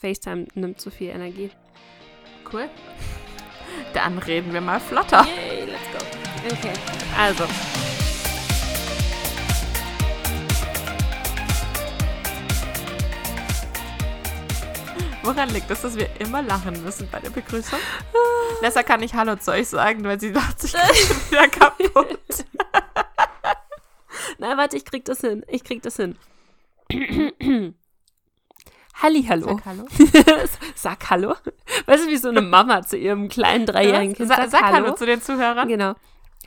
FaceTime nimmt zu viel Energie. Cool. Dann reden wir mal flotter. Yay, let's go. Okay, also. Woran liegt es, dass wir immer lachen müssen bei der Begrüßung? Nessa kann nicht Hallo zu euch sagen, weil sie sich gerade schon wieder kaputt. Na, warte, ich krieg das hin. Ich krieg das hin. Hallihallo. Sag Hallo. Sag Hallo. Weißt du, wie so eine Mama zu ihrem kleinen dreijährigen Kind Sa sagt sag Hallo zu den Zuhörern. Genau.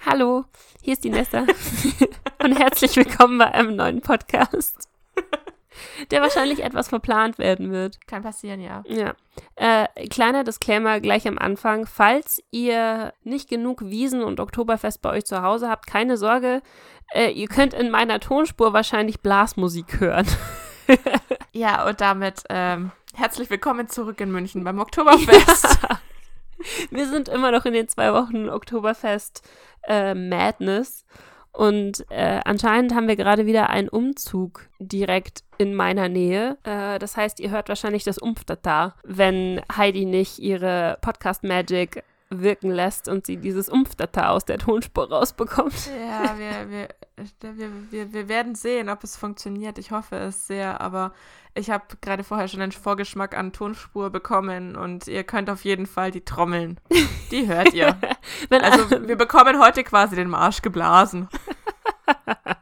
Hallo, hier ist die Nessa. Und herzlich willkommen bei einem neuen Podcast, der wahrscheinlich etwas verplant werden wird. Kann passieren, ja. Ja. Äh, kleiner Disclaimer gleich am Anfang. Falls ihr nicht genug Wiesen und Oktoberfest bei euch zu Hause habt, keine Sorge. Äh, ihr könnt in meiner Tonspur wahrscheinlich Blasmusik hören. Ja, und damit ähm, herzlich willkommen zurück in München beim Oktoberfest. Wir sind immer noch in den zwei Wochen Oktoberfest äh, Madness. Und äh, anscheinend haben wir gerade wieder einen Umzug direkt in meiner Nähe. Äh, das heißt, ihr hört wahrscheinlich das Umftata, wenn Heidi nicht ihre Podcast Magic wirken lässt und sie dieses Umftata aus der Tonspur rausbekommt. Ja, wir, wir, wir, wir, wir werden sehen, ob es funktioniert. Ich hoffe es sehr, aber ich habe gerade vorher schon einen Vorgeschmack an Tonspur bekommen und ihr könnt auf jeden Fall die Trommeln. Die hört ihr. Also wir bekommen heute quasi den Marsch geblasen.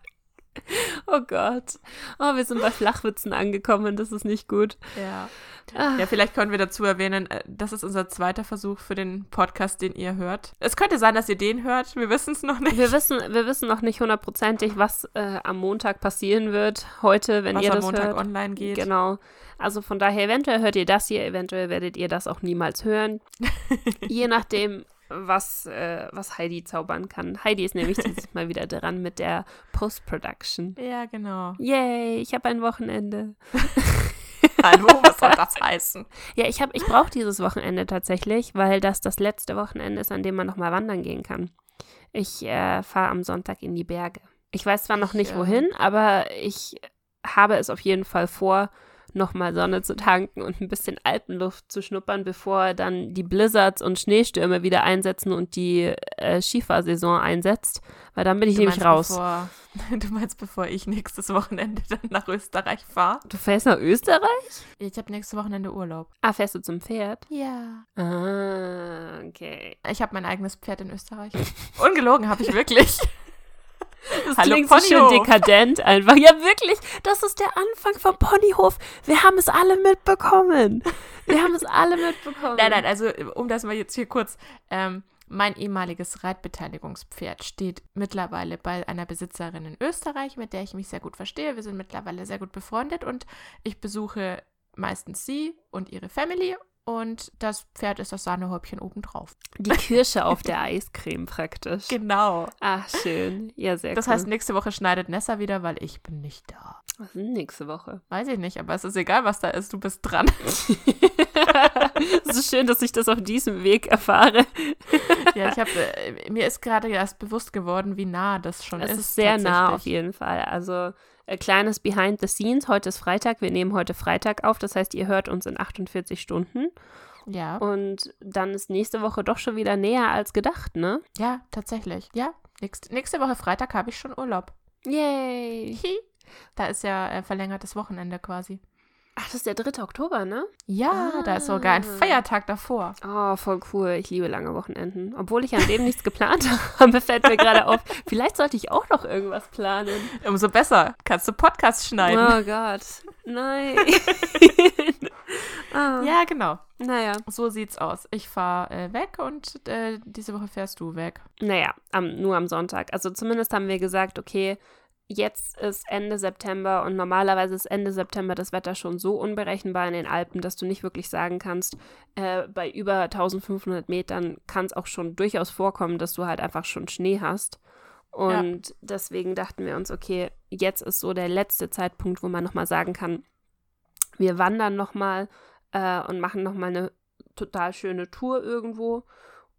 oh Gott. Oh, wir sind bei Flachwitzen angekommen, das ist nicht gut. Ja. Ah. Ja, vielleicht können wir dazu erwähnen, äh, das ist unser zweiter Versuch für den Podcast, den ihr hört. Es könnte sein, dass ihr den hört. Wir wissen es noch nicht. Wir wissen, wir wissen noch nicht hundertprozentig, was äh, am Montag passieren wird. Heute, wenn was ihr am das Montag hört. online geht. Genau. Also von daher, eventuell hört ihr das hier, eventuell werdet ihr das auch niemals hören. Je nachdem, was, äh, was Heidi zaubern kann. Heidi ist nämlich dieses Mal wieder dran mit der Post-Production. Ja, genau. Yay, ich habe ein Wochenende. Hallo, was soll das heißen? Ja, ich, hab- ich brauche dieses Wochenende tatsächlich, weil das das letzte Wochenende ist, an dem man nochmal wandern gehen kann. Ich äh, fahre am Sonntag in die Berge. Ich weiß zwar noch nicht Ja. wohin, aber ich habe es auf jeden Fall vor, nochmal Sonne zu tanken und ein bisschen Alpenluft zu schnuppern, bevor dann die Blizzards und Schneestürme wieder einsetzen und die äh, Skifahrsaison einsetzt, weil dann bin ich Du nämlich raus. Bevor, du meinst, bevor ich nächstes Wochenende dann nach Österreich fahre? Du fährst nach Österreich? Ich habe nächstes Wochenende Urlaub. Ah, fährst du zum Pferd? Ja. Ah, okay. Ich habe mein eigenes Pferd in Österreich. Ungelogen habe ich wirklich. Das Hallo, klingt so schön Ponyhof. dekadent einfach. Ja, wirklich. Das ist der Anfang vom Ponyhof. Wir haben es alle mitbekommen. Wir haben es alle mitbekommen. Nein, nein, also um das mal jetzt hier kurz. Ähm, mein ehemaliges Reitbeteiligungspferd steht mittlerweile bei einer Besitzerin in Österreich, mit der ich mich sehr gut verstehe. Wir sind mittlerweile sehr gut befreundet und ich besuche meistens sie und ihre Family und das Pferd ist das Sahnehäubchen obendrauf. Die Kirsche auf der Eiscreme praktisch. Genau. Ach, schön. Ja, sehr Das cool. heißt, nächste Woche schneidet Nessa wieder, weil ich bin nicht da. was ist denn nächste Woche? Weiß ich nicht, aber es ist egal, was da ist. Du bist dran. Es ist schön, dass ich das auf diesem Weg erfahre. ja, ich habe äh, mir ist gerade erst bewusst geworden, wie nah das schon Es ist. ist sehr nah auf jeden Fall. Also äh, kleines Behind the Scenes. Heute ist Freitag. Wir nehmen heute Freitag auf. Das heißt, ihr hört uns in 48 Stunden. Ja. Und dann ist nächste Woche doch schon wieder näher als gedacht, ne? Ja, tatsächlich. Ja, nächste, nächste Woche Freitag habe ich schon Urlaub. Yay! Da ist ja äh, verlängertes Wochenende quasi. Ach, das ist der 3. Oktober, ne? Ja, da ist sogar ein Ah. Feiertag davor. Oh, voll cool. Ich liebe lange Wochenenden. Obwohl ich an dem nichts geplant habe, fällt mir gerade auf. Vielleicht sollte ich auch noch irgendwas planen. Umso besser. Kannst du Podcast schneiden. Oh Gott. Nein. ah, Ja, genau. Naja. So sieht's aus. Ich fahre äh, weg und äh, diese Woche fährst du weg. Naja, am, nur am Sonntag. Also zumindest haben wir gesagt, okay, jetzt ist Ende September und normalerweise ist Ende September das Wetter schon so unberechenbar in den Alpen, dass du nicht wirklich sagen kannst, äh, bei über 1500 Metern kann es auch schon durchaus vorkommen, dass du halt einfach schon Schnee hast. Und deswegen dachten wir uns, okay, jetzt ist so der letzte Zeitpunkt, wo man nochmal sagen kann, wir wandern nochmal äh, und machen nochmal eine total schöne Tour irgendwo.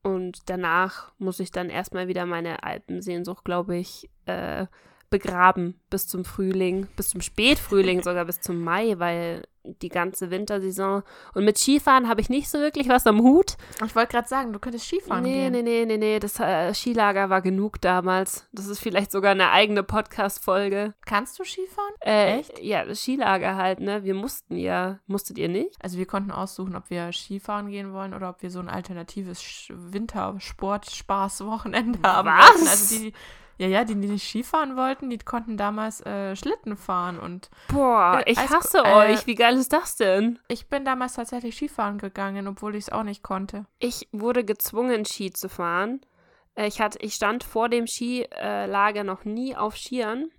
Und danach muss ich dann erstmal wieder meine Alpensehnsucht, glaube ich, äh, begraben bis zum Frühling, bis zum Spätfrühling, sogar bis zum Mai, weil die ganze Wintersaison. Und mit Skifahren habe ich nicht so wirklich was am Hut. Ich wollte gerade sagen, du könntest Skifahren nee, gehen. Nee, nee, nee, nee, das äh, Skilager war genug damals. Das ist vielleicht sogar eine eigene Podcast-Folge. Kannst du Skifahren? Äh, Echt? Ja, das Skilager halt, ne? Wir mussten ja. Musstet ihr nicht? Also wir konnten aussuchen, ob wir Skifahren gehen wollen oder ob wir so ein alternatives Wintersport-Spaß-Wochenende haben Was? wollten. Also die, ja, ja, die, die nicht Skifahren wollten, die konnten damals äh, Schlitten fahren und. Boah, ich Eis- hasse äh, euch. Wie geil ist das denn? Ich bin damals tatsächlich Skifahren gegangen, obwohl ich es auch nicht konnte. Ich wurde gezwungen, Ski zu fahren. Äh, Ich, hatte, ich stand vor dem Skilager noch nie auf Skiern.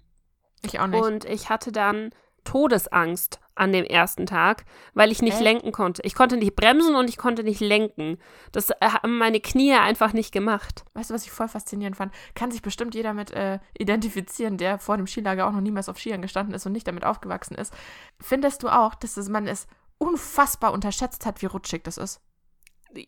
Ich auch nicht. Und ich hatte dann Todesangst an dem ersten Tag, weil ich nicht Echt? lenken konnte. Ich konnte nicht bremsen und ich konnte nicht lenken. Das äh, haben meine Knie einfach nicht gemacht. Weißt du, was ich voll faszinierend fand? Kann sich bestimmt jeder mit äh, identifizieren, der vor dem Skilager auch noch niemals auf Skiern gestanden ist und nicht damit aufgewachsen ist. Findest du auch, dass man es unfassbar unterschätzt hat, wie rutschig das ist?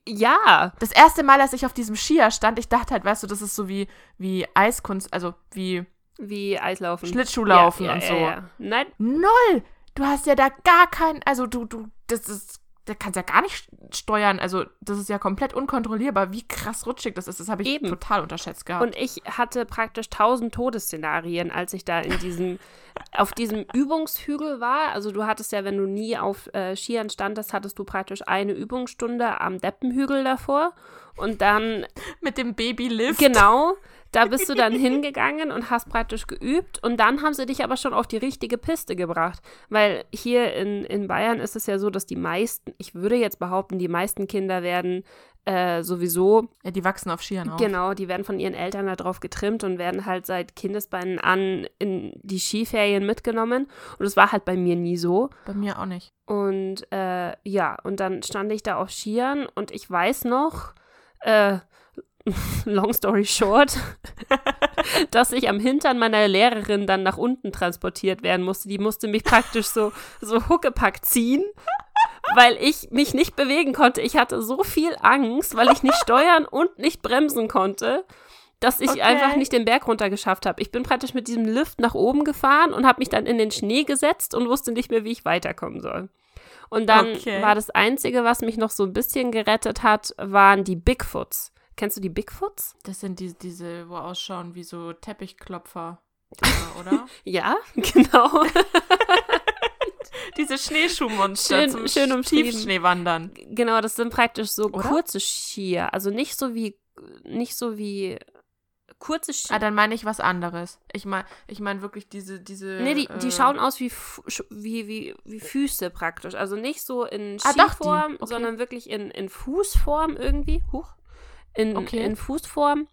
Ja, Das erste Mal, als ich auf diesem Skier stand, ich dachte halt, weißt du, das ist so wie, wie Eiskunst, also wie wie Eislaufen. Schlittschuhlaufen ja, ja, und so. Ja. Nein, Null! Du hast ja da gar kein, also du, du, das ist, da kannst ja gar nicht steuern. Also das ist ja komplett unkontrollierbar, wie krass rutschig das ist. Das habe ich Eben. total unterschätzt gehabt. Und ich hatte praktisch tausend Todesszenarien, als ich da in diesem, auf diesem Übungshügel war. Also du hattest ja, wenn du nie auf äh, Skiern standest, hattest du praktisch eine Übungsstunde am Deppenhügel davor. Und dann, mit dem Babylift. genau, da bist du dann hingegangen und hast praktisch geübt. Und dann haben sie dich aber schon auf die richtige Piste gebracht. Weil hier in, in Bayern ist es ja so, dass die meisten, ich würde jetzt behaupten, die meisten Kinder werden äh, sowieso Ja, die wachsen auf Skiern auf. Genau, die werden von ihren Eltern darauf getrimmt und werden halt seit Kindesbeinen an in die Skiferien mitgenommen. Und das war halt bei mir nie so. Bei mir auch nicht. Und äh, ja, und dann stand ich da auf Skiern und ich weiß noch, äh, long story short, dass ich am Hintern meiner Lehrerin dann nach unten transportiert werden musste. Die musste mich praktisch so, so Huckepack ziehen. Weil ich mich nicht bewegen konnte. Ich hatte so viel Angst, weil ich nicht steuern und nicht bremsen konnte, dass ich Okay. einfach nicht den Berg runter geschafft habe. Ich bin praktisch mit diesem Lift nach oben gefahren und habe mich dann in den Schnee gesetzt und wusste nicht mehr, wie ich weiterkommen soll. Und dann Okay. war das Einzige, was mich noch so ein bisschen gerettet hat, waren die Bigfoots. Kennst du die Bigfoots? Das sind die, diese, wo ausschauen wie so Teppichklopfer. Dinger, oder? Ja, genau. diese Schneeschuhmonster Schön- zum schön umschrieben. Tiefschneewandern. genau, das sind praktisch so Oder? kurze Skier. Also nicht so wie, nicht so wie kurze Skier. Ah, dann meine ich was anderes. Ich meine ich mein wirklich diese, diese. Nee, die, die äh, schauen aus wie, wie, wie, wie Füße praktisch. Also nicht so in Ah, doch. Skiform, Okay. sondern wirklich in, in Fußform irgendwie. Huch. In, Okay. in Fußform.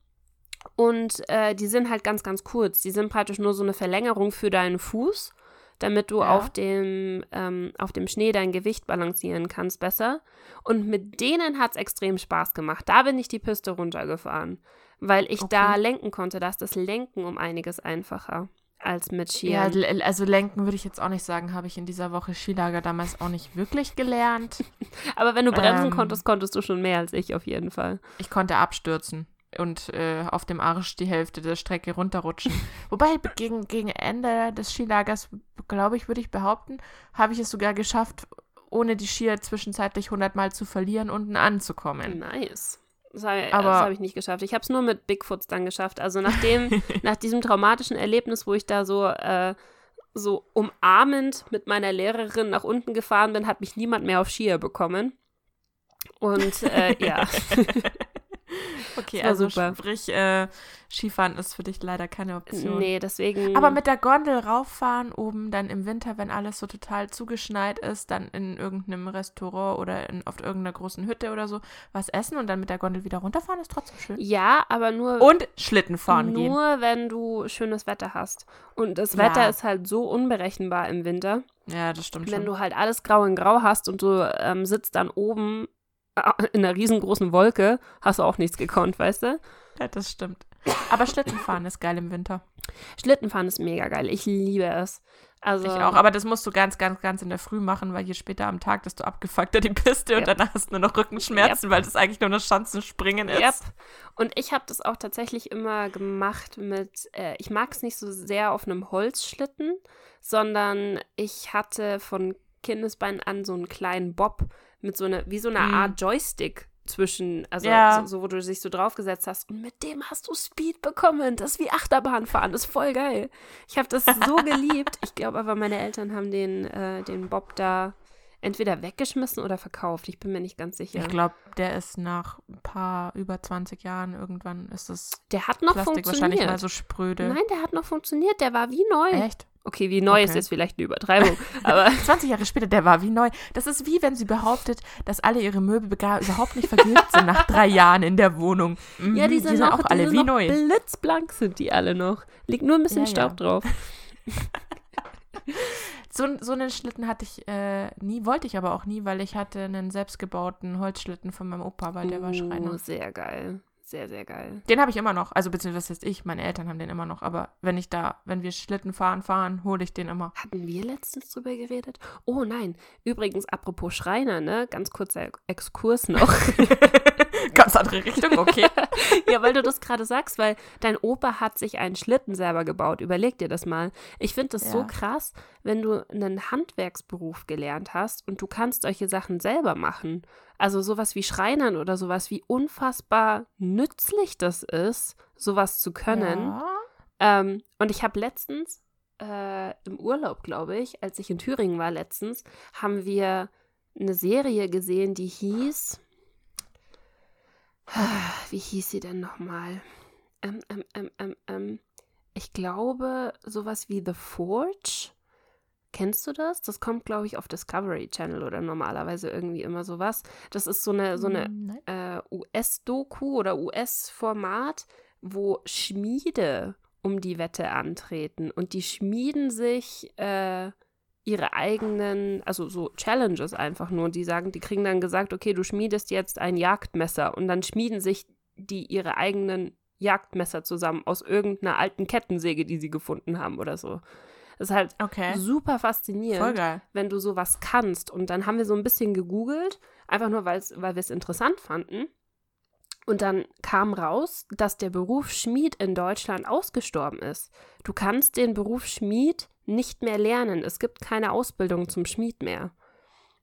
Und äh, die sind halt ganz, ganz kurz. Die sind praktisch nur so eine Verlängerung für deinen Fuß, damit du Ja. auf, dem, ähm, auf dem Schnee dein Gewicht balancieren kannst besser. Und mit denen hat es extrem Spaß gemacht. Da bin ich die Piste runtergefahren, weil ich da Okay. lenken konnte. Da ist das Lenken um einiges einfacher als mit Ja, Skiern. l- also lenken würde ich jetzt auch nicht sagen, habe ich in dieser Woche Skilager damals auch nicht wirklich gelernt. Aber wenn du bremsen Ähm. konntest, konntest du schon mehr als ich auf jeden Fall. Ich konnte abstürzen und äh, auf dem Arsch die Hälfte der Strecke runterrutschen. Wobei gegen, gegen Ende des Skilagers, glaube ich, würde ich behaupten, habe ich es sogar geschafft, ohne die Skier zwischenzeitlich 100 Mal zu verlieren, unten anzukommen. Nice. Das habe hab ich nicht geschafft. Ich habe es nur mit Bigfoots dann geschafft. Also nachdem, nach diesem traumatischen Erlebnis, wo ich da so, äh, so umarmend mit meiner Lehrerin nach unten gefahren bin, hat mich niemand mehr auf Skier bekommen. Und äh, ja, Okay, also super. sprich, äh, Skifahren ist für dich leider keine Option. nee, deswegen. Aber mit der Gondel rauffahren, oben dann im Winter, wenn alles so total zugeschneit ist, dann in irgendeinem Restaurant oder in, auf irgendeiner großen Hütte oder so was essen und dann mit der Gondel wieder runterfahren, ist trotzdem schön. ja, aber nur, Und Schlitten fahren gehen. nur wenn du schönes Wetter hast. Und das Ja. Wetter ist halt so unberechenbar im Winter. Ja, das stimmt Wenn schon. du halt alles grau in grau hast und du ähm, sitzt dann oben in einer riesengroßen Wolke, hast du auch nichts gekonnt, weißt du? Ja, das stimmt. Aber Schlittenfahren ist geil im Winter. Schlittenfahren ist mega geil. Ich liebe es. Also, Ich auch, aber das musst du ganz, ganz, ganz in der Früh machen, weil je später am Tag, desto abgefuckter die Piste und Yep. danach hast du nur noch Rückenschmerzen, weil das eigentlich nur das Schanzenspringen ist. Yep. Und ich habe das auch tatsächlich immer gemacht mit, äh, ich mag es nicht so sehr auf einem Holzschlitten, sondern ich hatte von Kindesbeinen an so einen kleinen Bob mit so einer, wie so einer Mm. Art Joystick zwischen, also Ja. so, so, wo du dich so draufgesetzt hast. Und mit dem hast du Speed bekommen. Das ist wie Achterbahnfahren. Das ist voll geil. Ich habe das so geliebt. Ich glaube aber, meine Eltern haben den, äh, den Bob da entweder weggeschmissen oder verkauft. Ich bin mir nicht ganz sicher. Ich glaube, der ist nach ein paar, über 20 Jahren irgendwann ist das Der hat noch Plastik wahrscheinlich funktioniert. mal so spröde. Nein, der hat noch funktioniert. Der war wie neu. Echt? Okay, wie neu ist Okay. jetzt vielleicht eine Übertreibung. aber 20 Jahre später, der war wie neu. Das ist wie wenn sie behauptet, dass alle ihre Möbel gar überhaupt nicht vergilbt sind nach drei Jahren in der Wohnung. Mhm, ja, die sind, noch, auch alle die wie sind noch neu. blitzblank sind die alle noch. Liegt nur ein bisschen Ja, Staub ja. drauf. So, so einen Schlitten hatte ich äh, nie, wollte ich aber auch nie, weil ich hatte einen selbstgebauten Holzschlitten von meinem Opa, weil der war Oh, Schreiner. sehr geil. Sehr, sehr geil. Den habe ich immer noch. Also beziehungsweise was heißt ich, meine Eltern haben den immer noch. Aber wenn ich da, wenn wir Schlitten fahren, fahren, hole ich den immer. Hatten wir letztens drüber geredet? Oh nein. Übrigens, apropos Schreiner, ne? Ganz kurzer Exkurs noch. Ganz andere Richtung, okay. ja, weil du das gerade sagst, weil dein Opa hat sich einen Schlitten selber gebaut. Überleg dir das mal. Ich finde das so Ja. krass, wenn du einen Handwerksberuf gelernt hast und du kannst solche Sachen selber machen. Also sowas wie Schreinern oder sowas, wie unfassbar nützlich das ist, sowas zu können. Ja. Ähm, und ich habe letztens äh, im Urlaub, glaube ich, als ich in Thüringen war letztens, haben wir eine Serie gesehen, die hieß. Wie hieß sie denn nochmal? Ähm, ähm, ähm, ähm, ähm. Ich glaube, sowas wie The Forge. Kennst du das? Das kommt, glaube ich, auf Discovery Channel oder normalerweise irgendwie immer sowas. Das ist so eine, so eine Nein. äh, US-Doku oder US-Format, wo Schmiede um die Wette antreten und die schmieden sich äh, ihre eigenen, also so Challenges einfach nur. Die sagen, die kriegen dann gesagt, okay, du schmiedest jetzt ein Jagdmesser und dann schmieden sich die ihre eigenen Jagdmesser zusammen aus irgendeiner alten Kettensäge, die sie gefunden haben oder so. Das ist halt Okay. super faszinierend wenn du sowas kannst. Und dann haben wir so ein bisschen gegoogelt, einfach nur, weil's, weil wir es interessant fanden. Und dann kam raus, dass der Beruf Schmied in Deutschland ausgestorben ist. Du kannst den Beruf Schmied nicht mehr lernen. Es gibt keine Ausbildung zum Schmied mehr.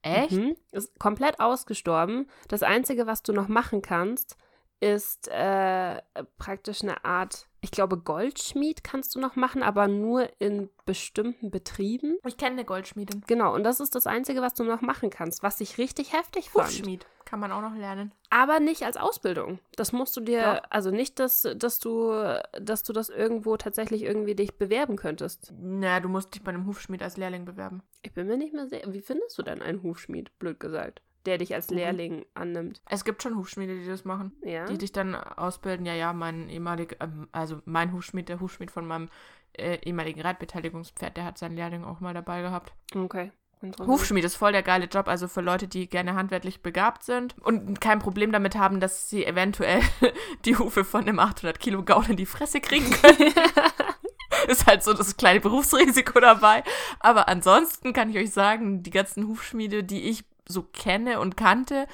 Echt? Mhm. Ist komplett ausgestorben. Das Einzige, was du noch machen kannst, ist äh, praktisch eine Art, ich glaube, Goldschmied kannst du noch machen, aber nur in bestimmten Betrieben. Ich kenne eine Goldschmiedin. Genau, und das ist das Einzige, was du noch machen kannst, was ich richtig heftig fand. Hufschmied. Kann man auch noch lernen. Aber nicht als Ausbildung. Das musst du dir, Doch. also nicht, dass, dass du, dass du das irgendwo tatsächlich irgendwie dich bewerben könntest. Na, du musst dich bei einem Hufschmied als Lehrling bewerben. Ich bin mir nicht mehr sicher. Wie findest du denn einen Hufschmied, blöd gesagt, der dich als Mhm. Lehrling annimmt? Es gibt schon Hufschmiede, die das machen. Ja. Die dich dann ausbilden. Ja, ja, mein ehemaliger, ähm, also mein Hufschmied, der Hufschmied von meinem äh, ehemaligen Reitbeteiligungspferd, der hat seinen Lehrling auch mal dabei gehabt. Okay. Hufschmied ist voll der geile Job, also für Leute, die gerne handwerklich begabt sind und kein Problem damit haben, dass sie eventuell die Hufe von einem 800 Kilo Gaul in die Fresse kriegen können. ist halt so das kleine Berufsrisiko dabei. Aber ansonsten kann ich euch sagen, die ganzen Hufschmiede, die ich so kenne und kannte,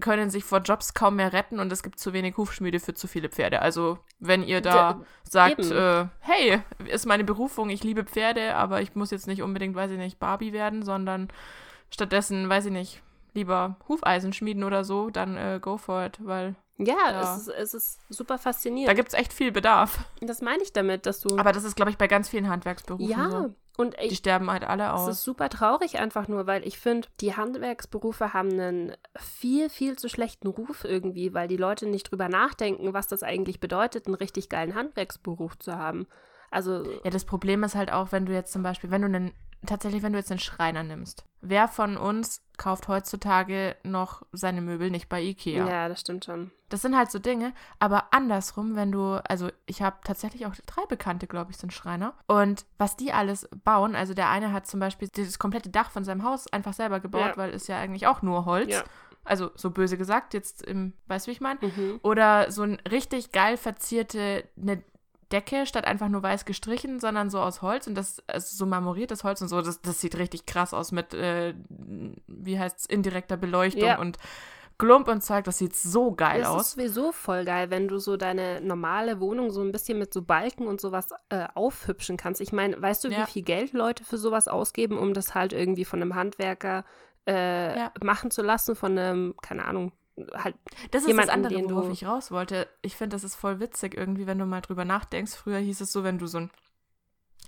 können sich vor Jobs kaum mehr retten und es gibt zu wenig Hufschmiede für zu viele Pferde. Also wenn ihr da Da- sagt, äh, hey, ist meine Berufung, ich liebe Pferde, aber ich muss jetzt nicht unbedingt, weiß ich nicht, Barbie werden, sondern stattdessen, weiß ich nicht, lieber Hufeisen schmieden oder so, dann äh, go for it, weil Ja, Ja. Es, ist, es ist super da faszinierend. gibt es echt viel Bedarf. Das meine ich damit, dass du. Aber das ist, glaube ich, bei ganz vielen Handwerksberufen ja, so. Und Die ich, sterben halt alle Es aus. ist super traurig einfach nur, weil ich finde, die Handwerksberufe haben einen viel, viel zu schlechten Ruf irgendwie, weil die Leute nicht drüber nachdenken, was das eigentlich bedeutet, einen richtig geilen Handwerksberuf zu haben. Also, Ja, das Problem ist halt auch, wenn du jetzt zum Beispiel, wenn du einen, tatsächlich, wenn du jetzt einen Schreiner nimmst. Wer von uns kauft heutzutage noch seine Möbel nicht bei Ikea? ja, das stimmt schon. Das sind halt so Dinge, aber andersrum, wenn du, also ich habe tatsächlich auch drei Bekannte, glaube ich, sind Schreiner. Und was die alles bauen, also der eine hat zum Beispiel das komplette Dach von seinem Haus einfach selber gebaut, Ja. weil es ja eigentlich auch nur Holz. Ja. Also so böse gesagt, jetzt im, weißt du, wie ich meine? Mhm. Oder so ein richtig geil verzierte, eine Decke statt einfach nur weiß gestrichen, sondern so aus Holz und das also so marmoriertes Holz und so. Das, das sieht richtig krass aus mit, äh, wie heißt es, indirekter Beleuchtung Ja. und Glump und Zeug. Das sieht so geil Das aus. ist sowieso voll geil, wenn du so deine normale Wohnung so ein bisschen mit so Balken und sowas äh, aufhübschen kannst. Ich meine, weißt du, Ja. wie viel Geld Leute für sowas ausgeben, um das halt irgendwie von einem Handwerker äh, Ja. machen zu lassen, von einem, keine Ahnung, halt. Das ist jemanden, das andere, den worauf du- ich raus wollte. Ich finde, das ist voll witzig irgendwie, wenn du mal drüber nachdenkst. Früher hieß es so, wenn du so ein,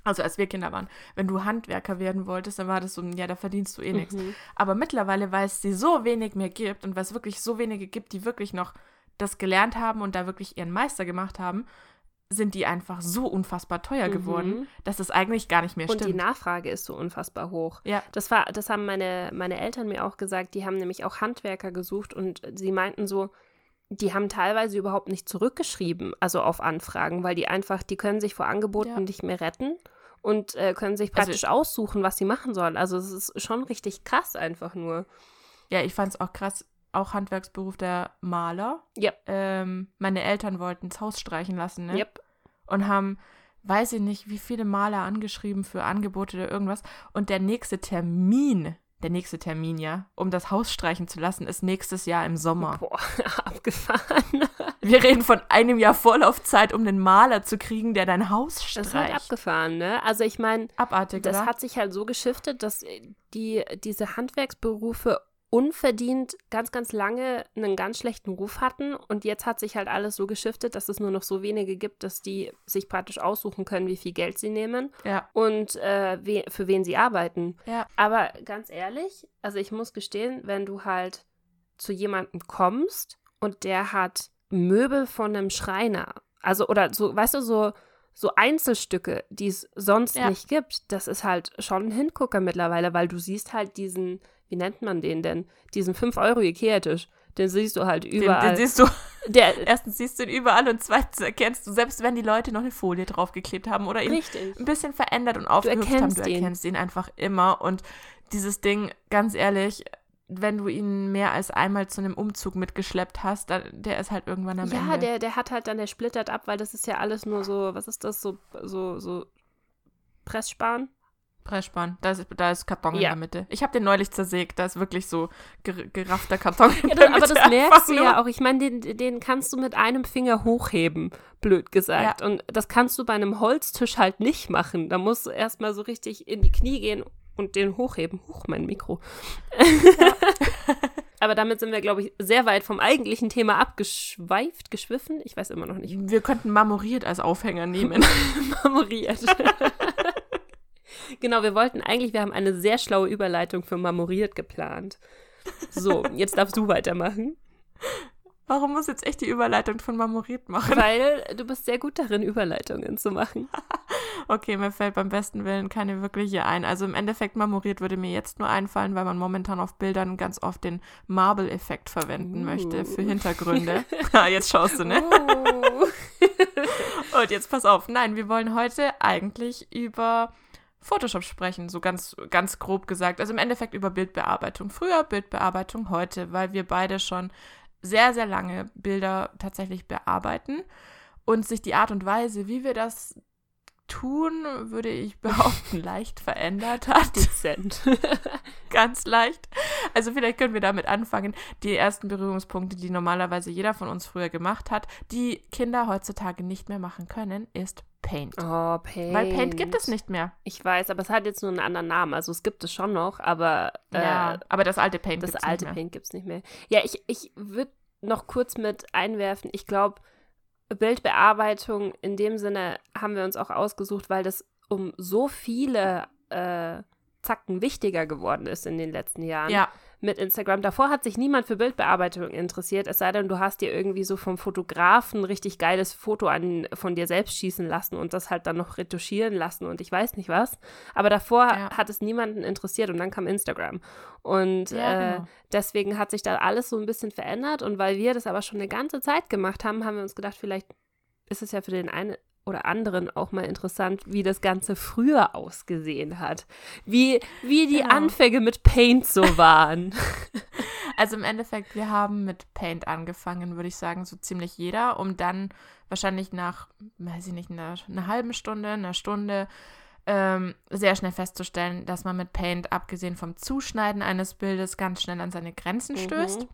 also als wir Kinder waren, wenn du Handwerker werden wolltest, dann war das so, ein, ja, da verdienst du eh nichts. Mhm. Aber mittlerweile, weil es sie so wenig mehr gibt und weil es wirklich so wenige gibt, die wirklich noch das gelernt haben und da wirklich ihren Meister gemacht haben, sind die einfach so unfassbar teuer Mhm. geworden, dass es eigentlich gar nicht mehr Und die stimmt. Nachfrage ist so unfassbar hoch. Ja, Das war, das haben meine, meine Eltern mir auch gesagt, die haben nämlich auch Handwerker gesucht und sie meinten so, die haben teilweise überhaupt nicht zurückgeschrieben, also auf Anfragen, weil die einfach, die können sich vor Angeboten Ja. nicht mehr retten und äh, können sich Also- praktisch aussuchen, was sie machen sollen. Also es ist schon richtig krass einfach nur. ja, ich fand es auch krass, auch Handwerksberuf der Maler. Yep. Ähm, meine Eltern wollten das Haus streichen lassen, ne? Yep. und haben, weiß ich nicht, wie viele Maler angeschrieben für Angebote oder irgendwas. Und der nächste Termin, der nächste Termin, ja, um das Haus streichen zu lassen, ist nächstes Jahr im Sommer. Boah, abgefahren. Wir reden von einem Jahr Vorlaufzeit, um den Maler zu kriegen, der dein Haus Das ist halt streicht. abgefahren, ne? Also ich meine, Abartig, das oder? hat sich halt so geschiftet, dass äh, die, diese Handwerksberufe unverdient ganz, ganz lange einen ganz schlechten Ruf hatten und jetzt hat sich halt alles so geschiftet, dass es nur noch so wenige gibt, dass die sich praktisch aussuchen können, wie viel Geld sie nehmen ja, und äh, we für wen sie arbeiten. ja, Aber ganz ehrlich, also ich muss gestehen, wenn du halt zu jemandem kommst und der hat Möbel von einem Schreiner, also oder so, weißt du, so, so Einzelstücke, die es sonst Ja. nicht gibt, das ist halt schon ein Hingucker mittlerweile, weil du siehst halt diesen, wie nennt man den denn, diesen 5-Euro-Ikea-Tisch, den siehst du halt den, überall. den siehst du, der, erstens siehst du ihn überall und zweitens erkennst du, selbst wenn die Leute noch eine Folie draufgeklebt haben oder ihn richtig. ein bisschen verändert und aufgehübscht haben, du ihn. erkennst ihn einfach immer. Und dieses Ding, ganz ehrlich, wenn du ihn mehr als einmal zu einem Umzug mitgeschleppt hast, dann, der ist halt irgendwann am Ja, Ende. der, der hat halt dann, der splittert ab, weil das ist ja alles nur so, was ist das, so, so, so Pressspan? Pressspan, da ist, da ist Karton in Ja. der Mitte. Ich habe den neulich zersägt, da ist wirklich so ger geraffter Karton in Ja, der das, aber Mitte das merkst du ja auch. Ich meine, den, den kannst du mit einem Finger hochheben, blöd gesagt. Und das kannst du bei einem Holztisch halt nicht machen. Da musst du erstmal so richtig in die Knie gehen und den hochheben. Huch, mein Mikro. aber damit sind wir, glaube ich, sehr weit vom eigentlichen Thema abgeschweift, geschwiffen. Ich weiß immer noch nicht. Wir könnten marmoriert als Aufhänger nehmen. Marmoriert. Genau, wir wollten eigentlich, wir haben eine sehr schlaue Überleitung für marmoriert geplant. So, jetzt darfst du weitermachen. Warum muss jetzt echt die Überleitung von marmoriert machen? Weil du bist sehr gut darin, Überleitungen zu machen. Okay, mir fällt beim besten Willen keine wirkliche ein. Also im Endeffekt marmoriert würde mir jetzt nur einfallen, weil man momentan auf Bildern ganz oft den Marble-Effekt verwenden Uh. möchte für Hintergründe. ah, jetzt schaust du, ne? Oh. Und jetzt pass auf. Nein, wir wollen heute eigentlich über Photoshop sprechen, so ganz, ganz grob gesagt. Also im Endeffekt über Bildbearbeitung. Früher Bildbearbeitung, heute, weil wir beide schon sehr, sehr lange Bilder tatsächlich bearbeiten und sich die Art und Weise, wie wir das tun, würde ich behaupten, leicht verändert hat. Dezent. Ganz leicht. Also vielleicht können wir damit anfangen. Die ersten Berührungspunkte, die normalerweise jeder von uns früher gemacht hat, die Kinder heutzutage nicht mehr machen können, ist Paint. Oh, Paint. Weil Paint gibt es nicht mehr. Ich weiß, aber es hat jetzt nur einen anderen Namen. Also es gibt es schon noch, aber äh, ja, aber das alte Paint das alte nicht mehr. Paint gibt es nicht mehr. Ja, ich, ich würde noch kurz mit einwerfen. Ich glaube, Bildbearbeitung in dem Sinne haben wir uns auch ausgesucht, weil das um so viele äh, Zacken wichtiger geworden ist in den letzten Jahren. Ja, mit Instagram. Davor hat sich niemand für Bildbearbeitung interessiert, es sei denn, du hast dir irgendwie so vom Fotografen ein richtig geiles Foto an, von dir selbst schießen lassen und das halt dann noch retuschieren lassen und ich weiß nicht was. Aber davor Ja. hat es niemanden interessiert und dann kam Instagram. Und Ja, äh, genau. deswegen hat sich da alles so ein bisschen verändert und weil wir das aber schon eine ganze Zeit gemacht haben, haben wir uns gedacht, vielleicht ist es ja für den einen oder anderen auch mal interessant, wie das Ganze früher ausgesehen hat. Wie, wie die Genau. Anfänge mit Paint so waren. Also im Endeffekt, wir haben mit Paint angefangen, würde ich sagen, so ziemlich jeder, um dann wahrscheinlich nach, weiß ich nicht, einer, einer halben Stunde, einer Stunde ähm, sehr schnell festzustellen, dass man mit Paint, abgesehen vom Zuschneiden eines Bildes, ganz schnell an seine Grenzen stößt.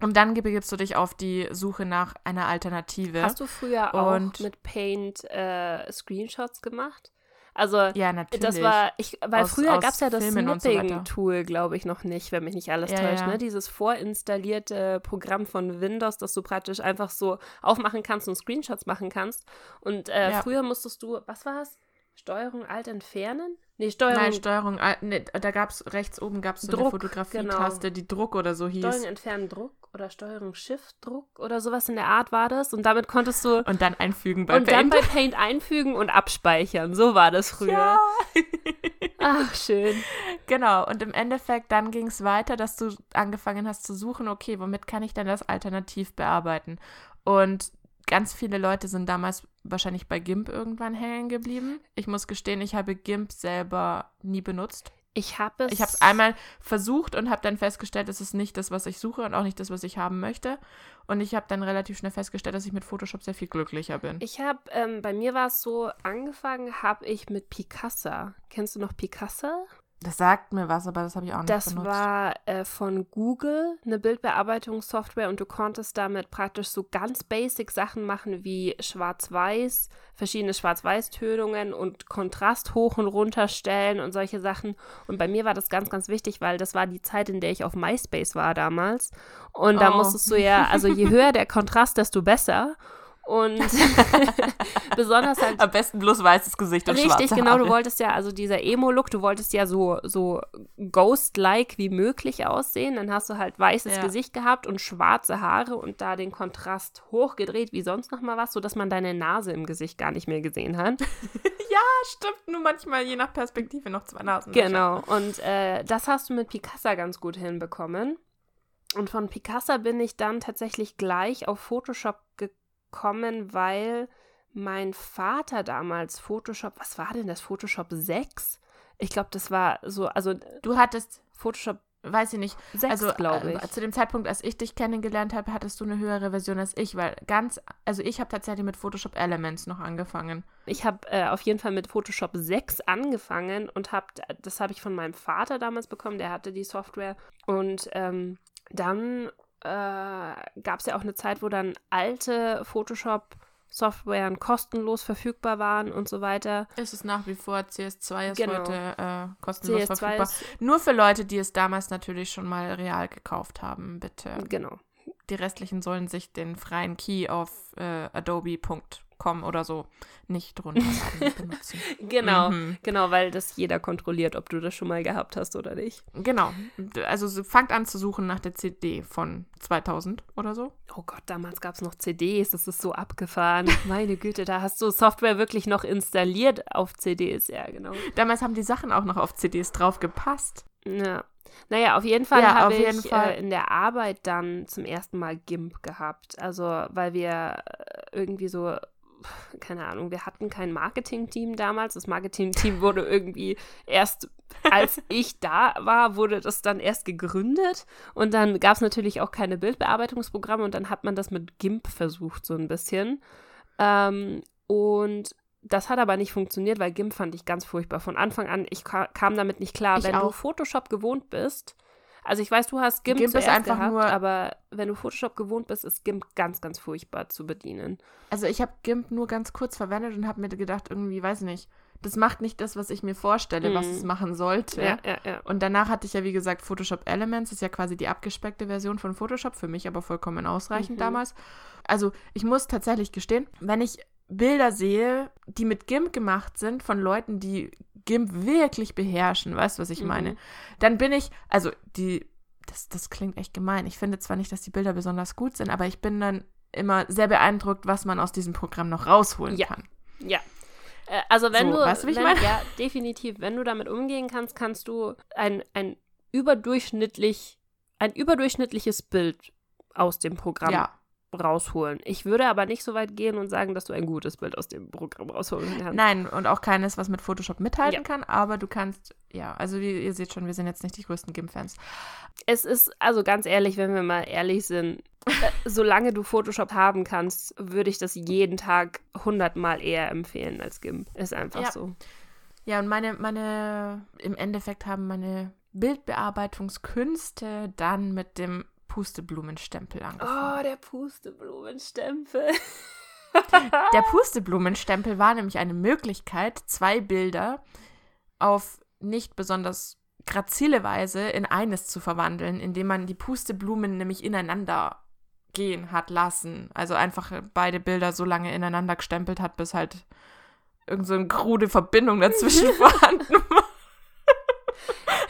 Und dann begibst du dich auf die Suche nach einer Alternative. Hast du früher auch mit Paint äh, Screenshots gemacht? Also, ja, natürlich. das war, ich, weil aus, früher gab es ja das Snipping-Tool, so glaube ich, noch nicht, wenn mich nicht alles ja, täuscht. Ja. Ne? Dieses vorinstallierte Programm von Windows, das du praktisch einfach so aufmachen kannst und Screenshots machen kannst. Und äh, ja. früher musstest du, was war es? Steuerung Alt entfernen? Nee, Steuerung. Nein, Steuerung Alt. Nee, da gab es rechts oben gab es so eine Fotografie-Taste, genau. die Druck oder so hieß. Steuerung entfernen Druck oder Steuerung Shift Druck oder sowas in der Art war das. Und damit konntest du. Und dann einfügen bei und Paint. Und dann bei Paint einfügen und abspeichern. So war das früher. Ja. Ach, schön. Genau. Und im Endeffekt dann ging es weiter, dass du angefangen hast zu suchen, okay, womit kann ich denn das alternativ bearbeiten? Und ganz viele Leute sind damals wahrscheinlich bei GIMP irgendwann hängen geblieben. Ich muss gestehen, ich habe GIMP selber nie benutzt. Ich habe es. Ich habe es einmal versucht und habe dann festgestellt, es ist nicht das, was ich suche und auch nicht das, was ich haben möchte. Und ich habe dann relativ schnell festgestellt, dass ich mit Photoshop sehr viel glücklicher bin. Ich habe, ähm, bei mir war es so, angefangen habe ich mit Picasa. Kennst du noch Picasa? Das sagt mir was, aber das habe ich auch nicht das benutzt. Das war äh, von Google eine Bildbearbeitungssoftware und du konntest damit praktisch so ganz basic Sachen machen wie Schwarz-Weiß, verschiedene Schwarz-Weiß-Tönungen und Kontrast hoch und runter stellen und solche Sachen. Und bei mir war das ganz, ganz wichtig, weil das war die Zeit, in der ich auf MySpace war damals. Und oh. da musstest du ja, also je höher der Kontrast, desto besser. Und besonders halt. Am besten bloß weißes Gesicht und Richtig, schwarze genau. Du wolltest ja, also dieser Emo-Look, du wolltest ja so, so Ghost-like wie möglich aussehen. Dann hast du halt weißes ja. Gesicht gehabt und schwarze Haare und da den Kontrast hochgedreht wie sonst noch mal was, sodass man deine Nase im Gesicht gar nicht mehr gesehen hat. ja, stimmt. Nur manchmal je nach Perspektive noch zwei Nasen. Genau. Und äh, das hast du mit Picasa ganz gut hinbekommen. Und von Picasa bin ich dann tatsächlich gleich auf Photoshop gekommen kommen, weil mein Vater damals Photoshop, was war denn das? Photoshop 6? Ich glaube, das war so, also du hattest Photoshop weiß ich nicht. 6, also glaube ich. Äh, zu dem Zeitpunkt, als ich dich kennengelernt habe, hattest du eine höhere Version als ich, weil ganz, also ich habe tatsächlich mit Photoshop Elements noch angefangen. Ich habe äh, auf jeden Fall mit Photoshop 6 angefangen und habe, das habe ich von meinem Vater damals bekommen, der hatte die Software und ähm, dann äh, gab es ja auch eine Zeit, wo dann alte Photoshop-Softwaren kostenlos verfügbar waren und so weiter. Ist es nach wie vor. CS2 ist genau. heute äh, kostenlos CS2 verfügbar. Nur für Leute, die es damals natürlich schon mal real gekauft haben, bitte. Genau. Die restlichen sollen sich den freien Key auf äh, adobe.com Com oder so nicht runterladen benutzen. genau, mhm. genau, weil das jeder kontrolliert, ob du das schon mal gehabt hast oder nicht. Genau. Also fangt an zu suchen nach der CD von 2000 oder so. Oh Gott, damals gab es noch CDs, das ist so abgefahren. Meine Güte, da hast du Software wirklich noch installiert auf CDs, ja, genau. Damals haben die Sachen auch noch auf CDs drauf gepasst. Ja. Naja, auf jeden Fall ja, habe ich Fall. Äh, in der Arbeit dann zum ersten Mal GIMP gehabt. Also, weil wir äh, irgendwie so keine Ahnung, wir hatten kein Marketing-Team damals. Das Marketing-Team wurde irgendwie erst, als ich da war, wurde das dann erst gegründet. Und dann gab es natürlich auch keine Bildbearbeitungsprogramme und dann hat man das mit GIMP versucht, so ein bisschen. Ähm, und das hat aber nicht funktioniert, weil GIMP fand ich ganz furchtbar. Von Anfang an, ich kam damit nicht klar. Ich Wenn auch. du Photoshop gewohnt bist, also ich weiß, du hast GIMP, GIMP ist einfach gehabt, nur, aber wenn du Photoshop gewohnt bist, ist GIMP ganz, ganz furchtbar zu bedienen. Also ich habe GIMP nur ganz kurz verwendet und habe mir gedacht, irgendwie, weiß nicht, das macht nicht das, was ich mir vorstelle, mhm. was es machen sollte. Ja, ja, ja. Und danach hatte ich ja, wie gesagt, Photoshop Elements, das ist ja quasi die abgespeckte Version von Photoshop, für mich aber vollkommen ausreichend mhm. damals. Also ich muss tatsächlich gestehen, wenn ich Bilder sehe, die mit GIMP gemacht sind von Leuten, die GIMP wirklich beherrschen, weißt du, was ich meine? Mhm. Dann bin ich, also die, das, das klingt echt gemein. Ich finde zwar nicht, dass die Bilder besonders gut sind, aber ich bin dann immer sehr beeindruckt, was man aus diesem Programm noch rausholen ja. kann. Ja. Äh, also wenn so, du, weißt, wenn, meine? ja, definitiv, wenn du damit umgehen kannst, kannst du ein, ein überdurchschnittlich, ein überdurchschnittliches Bild aus dem Programm ja rausholen. Ich würde aber nicht so weit gehen und sagen, dass du ein gutes Bild aus dem Programm rausholen kannst. Nein, und auch keines, was mit Photoshop mithalten Ja. kann, aber du kannst, ja, also wie ihr seht schon, wir sind jetzt nicht die größten GIMP-Fans. Es ist, also ganz ehrlich, wenn wir mal ehrlich sind, äh, solange du Photoshop haben kannst, würde ich das jeden Tag hundertmal eher empfehlen als GIMP. Ist einfach Ja. so. Ja, und meine, meine, im Endeffekt haben meine Bildbearbeitungskünste dann mit dem Pusteblumenstempel angefangen. Oh, der Pusteblumenstempel. Der Pusteblumenstempel war nämlich eine Möglichkeit, zwei Bilder auf nicht besonders grazile Weise in eines zu verwandeln, indem man die Pusteblumen nämlich ineinander gehen hat lassen. Also einfach beide Bilder so lange ineinander gestempelt hat, bis halt irgend so krude Verbindung dazwischen vorhanden war.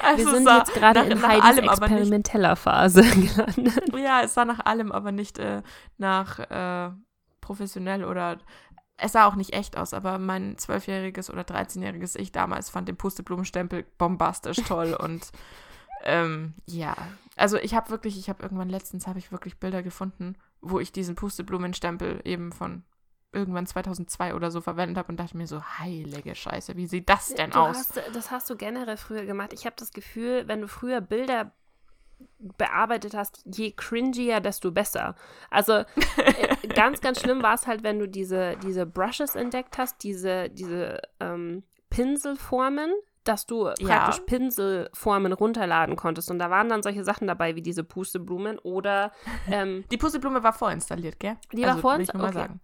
Wir Also sind sah jetzt gerade in nach Heidis allem aber nicht experimenteller Phase gelandet. Ja, es sah nach allem, aber nicht äh, nach äh, professionell oder es sah auch nicht echt aus, aber mein zwölfjähriges oder 13-jähriges Ich damals fand den Pusteblumenstempel bombastisch toll und ähm, ja, also ich habe wirklich, ich habe irgendwann letztens habe ich wirklich Bilder gefunden, wo ich diesen Pusteblumenstempel eben von irgendwann 2002 oder so verwendet habe und dachte mir so, heilige Scheiße, wie sieht das denn du aus? Hast, das hast du generell früher gemacht. Ich habe das Gefühl, wenn du früher Bilder bearbeitet hast, je cringier, desto besser. Also äh, ganz, ganz schlimm war es halt, wenn du diese, diese Brushes entdeckt hast, diese, diese ähm, Pinselformen, dass du Ja. praktisch Pinselformen runterladen konntest. Und da waren dann solche Sachen dabei, wie diese Pusteblumen oder ähm, Die Pusteblume war vorinstalliert, gell? Die war also, ich vorinstalliert? Okay. sagen.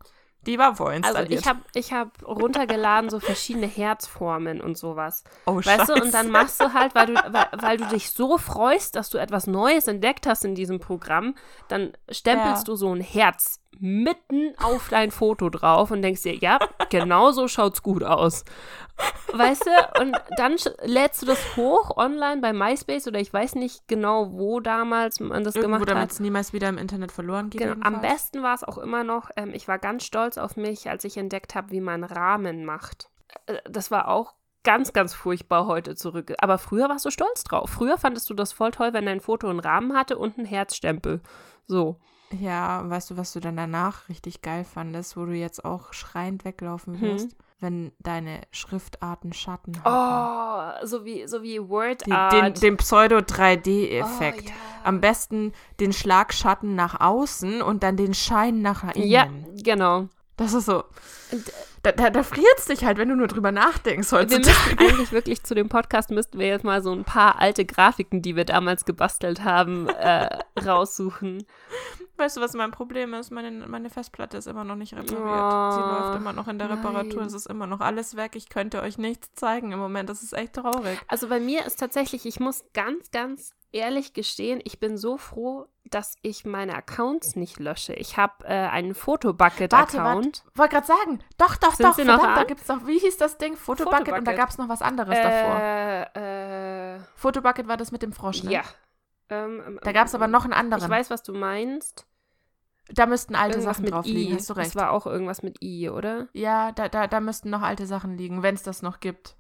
Die war also vorinstalliert. ich habe ich hab runtergeladen so verschiedene Herzformen und sowas. oh, Weißt du, und dann Scheiße. machst du halt, weil du, weil, weil du dich so freust, dass du etwas Neues entdeckt hast in diesem Programm, dann stempelst Ja. du so ein Herz mitten auf dein Foto drauf und denkst dir, ja, genau so schaut's gut aus. Weißt du? Und dann lädst du das hoch online bei MySpace oder ich weiß nicht genau, wo damals man das Irgendwo, gemacht damit hat. es niemals wieder im Internet verloren geht. Genau, am besten war es auch immer noch, ähm, ich war ganz stolz auf mich, als ich entdeckt habe, wie man Rahmen macht. Äh, das war auch ganz, ganz furchtbar heute zurück. Aber früher warst du stolz drauf. Früher fandest du das voll toll, wenn dein Foto einen Rahmen hatte und einen Herzstempel. So. Ja, weißt du, was du dann danach richtig geil fandest, wo du jetzt auch schreiend weglaufen Hm. wirst? Wenn deine Schriftarten Schatten hatten. Oh, so wie, so wie Word Art. den, den Pseudo-3D-Effekt. Oh, ja. Am besten den Schlagschatten nach außen und dann den Schein nach innen. ja, genau. Das ist so. Und, Da, da, da friert's dich halt, wenn du nur drüber nachdenkst Wir heutzutage. müssten eigentlich wirklich zu dem Podcast müssten wir jetzt mal so ein paar alte Grafiken, die wir damals gebastelt haben, äh, raussuchen. Weißt du, was mein Problem ist? Meine, meine Festplatte ist immer noch nicht repariert. Oh, Sie läuft immer noch in der Reparatur. nein. Es ist immer noch alles weg. Ich könnte euch nichts zeigen im Moment. Das ist echt traurig. Also bei mir ist tatsächlich, ich muss ganz, ganz ehrlich gestehen, ich bin so froh, dass ich meine Accounts nicht lösche. Ich habe äh, einen Fotobucket-Account. Wollte gerade sagen. Doch, doch, Sind doch. sie noch verdammt, da an? gibt's doch, wie hieß das Ding? Fotobucket, und da Fotobucket. gab es noch was anderes davor. Äh, äh, Fotobucket war das mit dem Frosch, ne? ja. Ähm, ähm, Da gab es aber noch einen anderen. Ich weiß, was du meinst. da müssten alte Irgendwas Sachen mit drauf I. liegen. Hast du recht. Das war auch irgendwas mit I, oder? Ja, da, da, da müssten noch alte Sachen liegen, wenn es das noch gibt.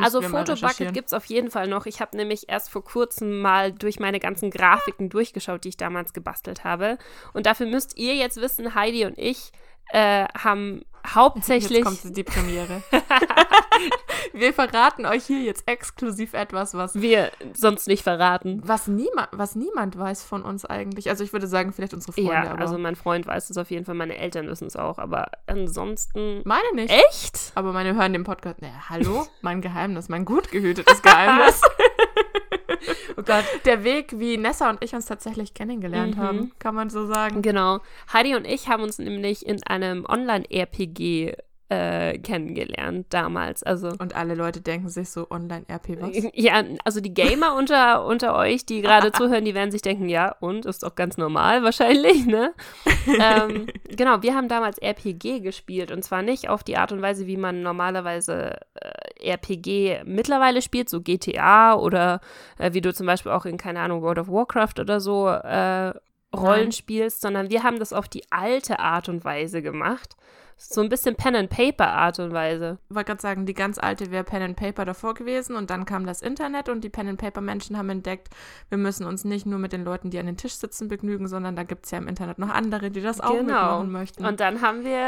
Also Fotobucket gibt es auf jeden Fall noch. Ich habe nämlich erst vor kurzem mal durch meine ganzen Grafiken durchgeschaut, die ich damals gebastelt habe. Und dafür müsst ihr jetzt wissen, Heidi und ich äh, haben hauptsächlich. Jetzt kommt die Premiere. wir verraten euch hier jetzt exklusiv etwas, was, wir sonst nicht verraten. was, niema was niemand weiß von uns eigentlich. Also ich würde sagen, vielleicht unsere Freunde, ja, aber also mein Freund weiß es auf jeden Fall, meine Eltern wissen es auch, aber ansonsten. meine nicht. Echt? Aber meine hören den Podcast. Naja, hallo? Mein Geheimnis, mein gut gehütetes Geheimnis. Oh Gott. Der Weg, wie Nessa und ich uns tatsächlich kennengelernt Mhm. haben, kann man so sagen. Genau. Heidi und ich haben uns nämlich in einem Online-RPG äh, kennengelernt damals. Also. Und alle Leute denken sich so, Online-RP, was? Ja, also die Gamer unter, unter euch, die gerade zuhören, die werden sich denken, ja, und ist doch ganz normal wahrscheinlich, ne? ähm, genau, wir haben damals RPG gespielt und zwar nicht auf die Art und Weise, wie man normalerweise äh, RPG mittlerweile spielt, so GTA oder äh, wie du zum Beispiel auch in, keine Ahnung, World of Warcraft oder so äh, Rollenspiels, sondern wir haben das auf die alte Art und Weise gemacht. So ein bisschen Pen and Paper Art und Weise. Ich wollte gerade sagen, die ganz alte wäre Pen and Paper davor gewesen und dann kam das Internet und die Pen and Paper Menschen haben entdeckt, wir müssen uns nicht nur mit den Leuten, die an den Tisch sitzen, begnügen, sondern da gibt es ja im Internet noch andere, die das auch Genau. mitmachen möchten. Und dann haben wir,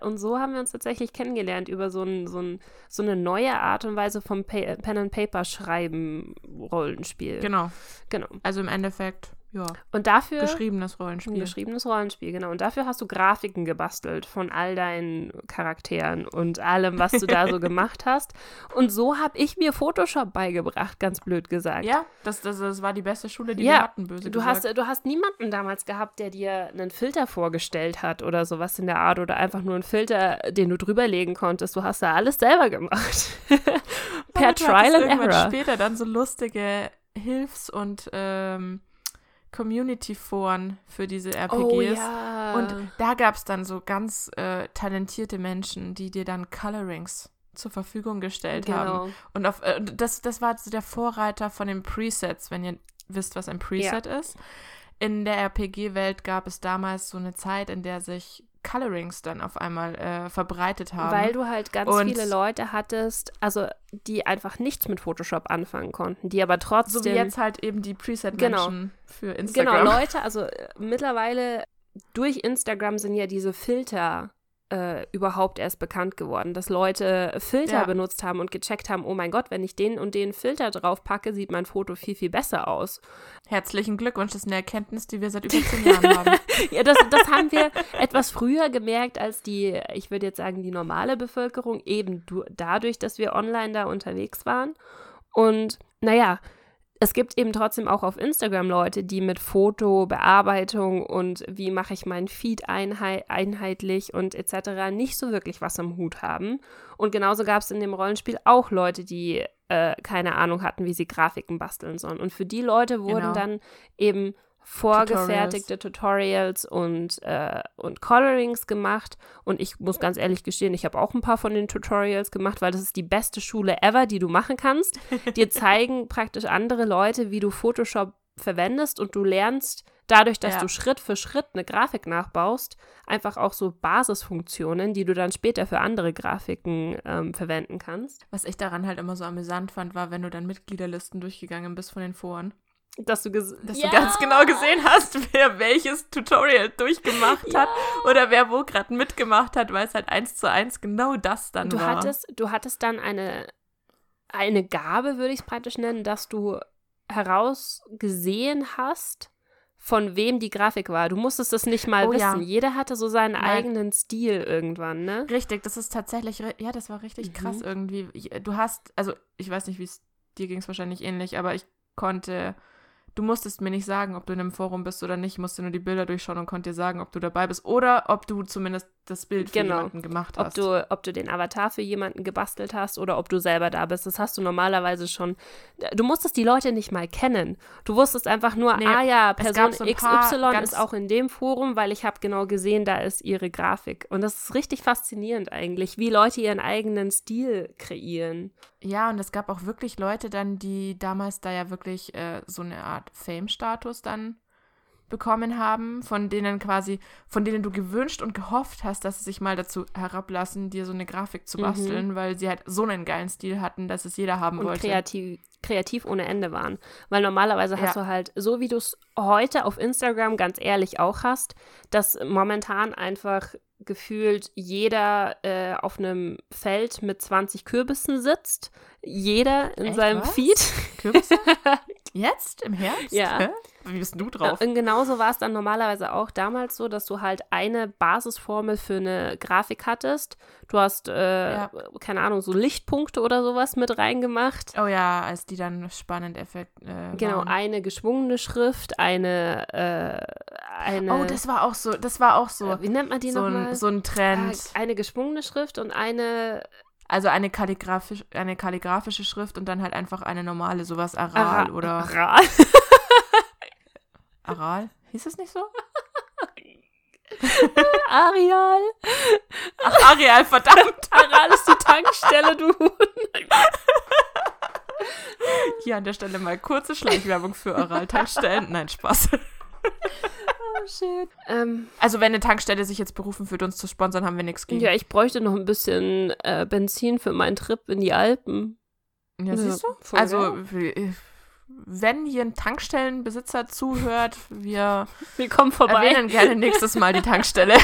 äh, und so haben wir uns tatsächlich kennengelernt über so, ein, so, ein, so eine neue Art und Weise vom pa Pen and Paper Schreiben Rollenspiel. genau. Genau. Also im Endeffekt, ja, Und dafür geschriebenes ein Rollenspiel. geschriebenes Rollenspiel, genau. Und dafür hast du Grafiken gebastelt von all deinen Charakteren und allem, was du da so gemacht hast. Und so habe ich mir Photoshop beigebracht, ganz blöd gesagt. ja, das, das, das war die beste Schule, die Ja, wir hatten, böse Du gesagt. hast, du hast niemanden damals gehabt, der dir einen Filter vorgestellt hat oder sowas in der Art oder einfach nur einen Filter, den du drüberlegen konntest. Du hast da alles selber gemacht. per Trial and Error. später dann so lustige Hilfs- und ähm, Community-Foren für diese RPGs. Oh ja. Und da gab es dann so ganz äh, talentierte Menschen, die dir dann Colorings zur Verfügung gestellt haben. genau. Und auf, äh, das, das war der Vorreiter von den Presets, wenn ihr wisst, was ein Preset ist. In der RPG-Welt gab es damals so eine Zeit, in der sich Colorings dann auf einmal äh, verbreitet haben. Weil du halt ganz Und- viele Leute hattest, also die einfach nichts mit Photoshop anfangen konnten, die aber trotzdem. so wie jetzt halt eben die Preset-Menschen für Genau, Instagram. Leute, also äh, mittlerweile durch Instagram sind ja diese Filter äh, überhaupt erst bekannt geworden, dass Leute Filter Ja. benutzt haben und gecheckt haben, oh mein Gott, wenn ich den und den Filter drauf packe, sieht mein Foto viel, viel besser aus. Herzlichen Glückwunsch, das ist eine Erkenntnis, die wir seit über zehn Jahren haben. Ja, das, das haben wir etwas früher gemerkt als die, ich würde jetzt sagen, die normale Bevölkerung, eben du, dadurch, dass wir online da unterwegs waren. Und naja, es gibt eben trotzdem auch auf Instagram Leute, die mit Fotobearbeitung und wie mache ich meinen Feed einhei einheitlich und etc. nicht so wirklich was am Hut haben. Und genauso gab es in dem Rollenspiel auch Leute, die äh, keine Ahnung hatten, wie sie Grafiken basteln sollen. Und für die Leute wurden Genau. dann eben vorgefertigte Tutorials und, äh, und Colorings gemacht. Und ich muss ganz ehrlich gestehen, ich habe auch ein paar von den Tutorials gemacht, weil das ist die beste Schule ever, die du machen kannst. Dir zeigen praktisch andere Leute, wie du Photoshop verwendest und du lernst dadurch, dass Ja. du Schritt für Schritt eine Grafik nachbaust, einfach auch so Basisfunktionen, die du dann später für andere Grafiken ähm, verwenden kannst. Was ich daran halt immer so amüsant fand, war, wenn du dann Mitgliederlisten durchgegangen bist von den Foren. Dass du, Dass Ja! du ganz genau gesehen hast, wer welches Tutorial durchgemacht hat oder wer wo gerade mitgemacht hat, weil es halt eins zu eins genau das dann Du war. hattest, du hattest dann eine, eine Gabe, würde ich es praktisch nennen, dass du herausgesehen hast, von wem die Grafik war. Du musstest es nicht mal Oh ja. wissen. Jeder hatte so seinen Nein. eigenen Stil irgendwann, ne? Richtig, das ist tatsächlich, ja, das war richtig Mhm. krass irgendwie. Ich- Du hast, also ich weiß nicht, wie es dir ging, es wahrscheinlich ähnlich, aber ich konnte, du musstest mir nicht sagen, ob du in einem Forum bist oder nicht, ich musste nur die Bilder durchschauen und konnte dir sagen, ob du dabei bist oder ob du zumindest das Bild für Genau. jemanden gemacht Ob hast. du, ob du den Avatar für jemanden gebastelt hast oder ob du selber da bist. Das hast du normalerweise schon. Du musstest die Leute nicht mal kennen. Du wusstest einfach nur, Nee, ah ja, Person so XY ist auch in dem Forum, weil ich habe genau gesehen, da ist ihre Grafik. Und das ist richtig faszinierend eigentlich, wie Leute ihren eigenen Stil kreieren. Ja, und es gab auch wirklich Leute dann, die damals da ja wirklich äh, so eine Art Fame-Status dann bekommen haben, von denen quasi, von denen du gewünscht und gehofft hast, dass sie sich mal dazu herablassen, dir so eine Grafik zu Mhm. basteln, weil sie halt so einen geilen Stil hatten, dass es jeder haben und wollte. kreativ, kreativ ohne Ende waren. Weil normalerweise hast Ja. du halt, so wie du es heute auf Instagram ganz ehrlich auch hast, dass momentan einfach gefühlt jeder äh, auf einem Feld mit 20 Kürbissen sitzt. Jeder in Echt, seinem was? Feed. Kürbisse? Jetzt? Im Herbst? Ja. Hä? Wie bist du drauf? Und genauso war es dann normalerweise auch damals so, dass du halt eine Basisformel für eine Grafik hattest. Du hast, äh, Ja. keine Ahnung, so Lichtpunkte oder sowas mit reingemacht. Oh ja, als die dann spannend effekt äh, Genau, eine geschwungene Schrift, eine, äh, eine. Oh, das war auch so, das war auch so, äh, wie nennt man die so, nochmal? ein, so ein Trend. eine geschwungene Schrift und eine Also eine, kalligraphisch, eine kalligraphische Schrift und dann halt einfach eine normale, sowas Aral Ara- oder Aral. Aral? Hieß es nicht so? Areal. Ach, Areal, verdammt! Aral ist die Tankstelle, du. Hier an der Stelle mal kurze Schleichwerbung für Aral-Tankstellen. Nein, Spaß. Oh, shit. Ähm, Also wenn eine Tankstelle sich jetzt berufen fühlt, uns zu sponsern, haben wir nichts gegen. ja, ich bräuchte noch ein bisschen äh, Benzin für meinen Trip in die Alpen. Ja, siehst du? Also, w- wenn hier ein Tankstellenbesitzer zuhört, wir Wir kommen vorbei. erwähnen gerne nächstes Mal die Tankstelle.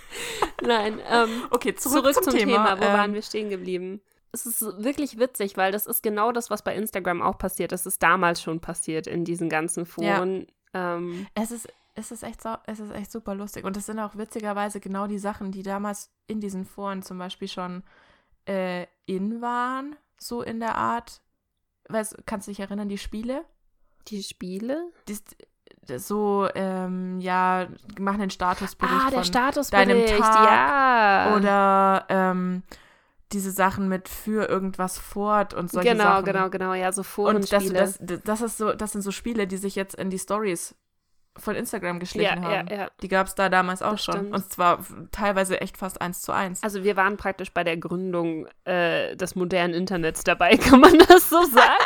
Nein, ähm, Okay, zurück, zurück, zum, Thema. Wo Ähm, waren wir stehen geblieben? Es ist wirklich witzig, weil das ist genau das, was bei Instagram auch passiert. Das ist damals schon passiert in diesen ganzen Foren. Ähm, Es ist, es, ist echt es ist echt super lustig. Und es sind auch witzigerweise genau die Sachen, die damals in diesen Foren zum Beispiel schon äh, in waren, so in der Art. Weißt, kannst du dich erinnern, die Spiele? die Spiele? Die, so, ähm, ja, machen den Statusbericht Ah, der von Statusbericht, deinem Tag ja. Oder ähm, diese Sachen mit für irgendwas fort und solche genau, Sachen. genau, genau, ja, so Und das, das, das, ist so, das sind so Spiele, die sich jetzt in die Stories von Instagram geschlichen ja, ja, haben. ja. Die gab es da damals auch Das schon. stimmt. Und zwar teilweise echt fast eins zu eins. Also wir waren praktisch bei der Gründung äh, des modernen Internets dabei, kann man das so sagen?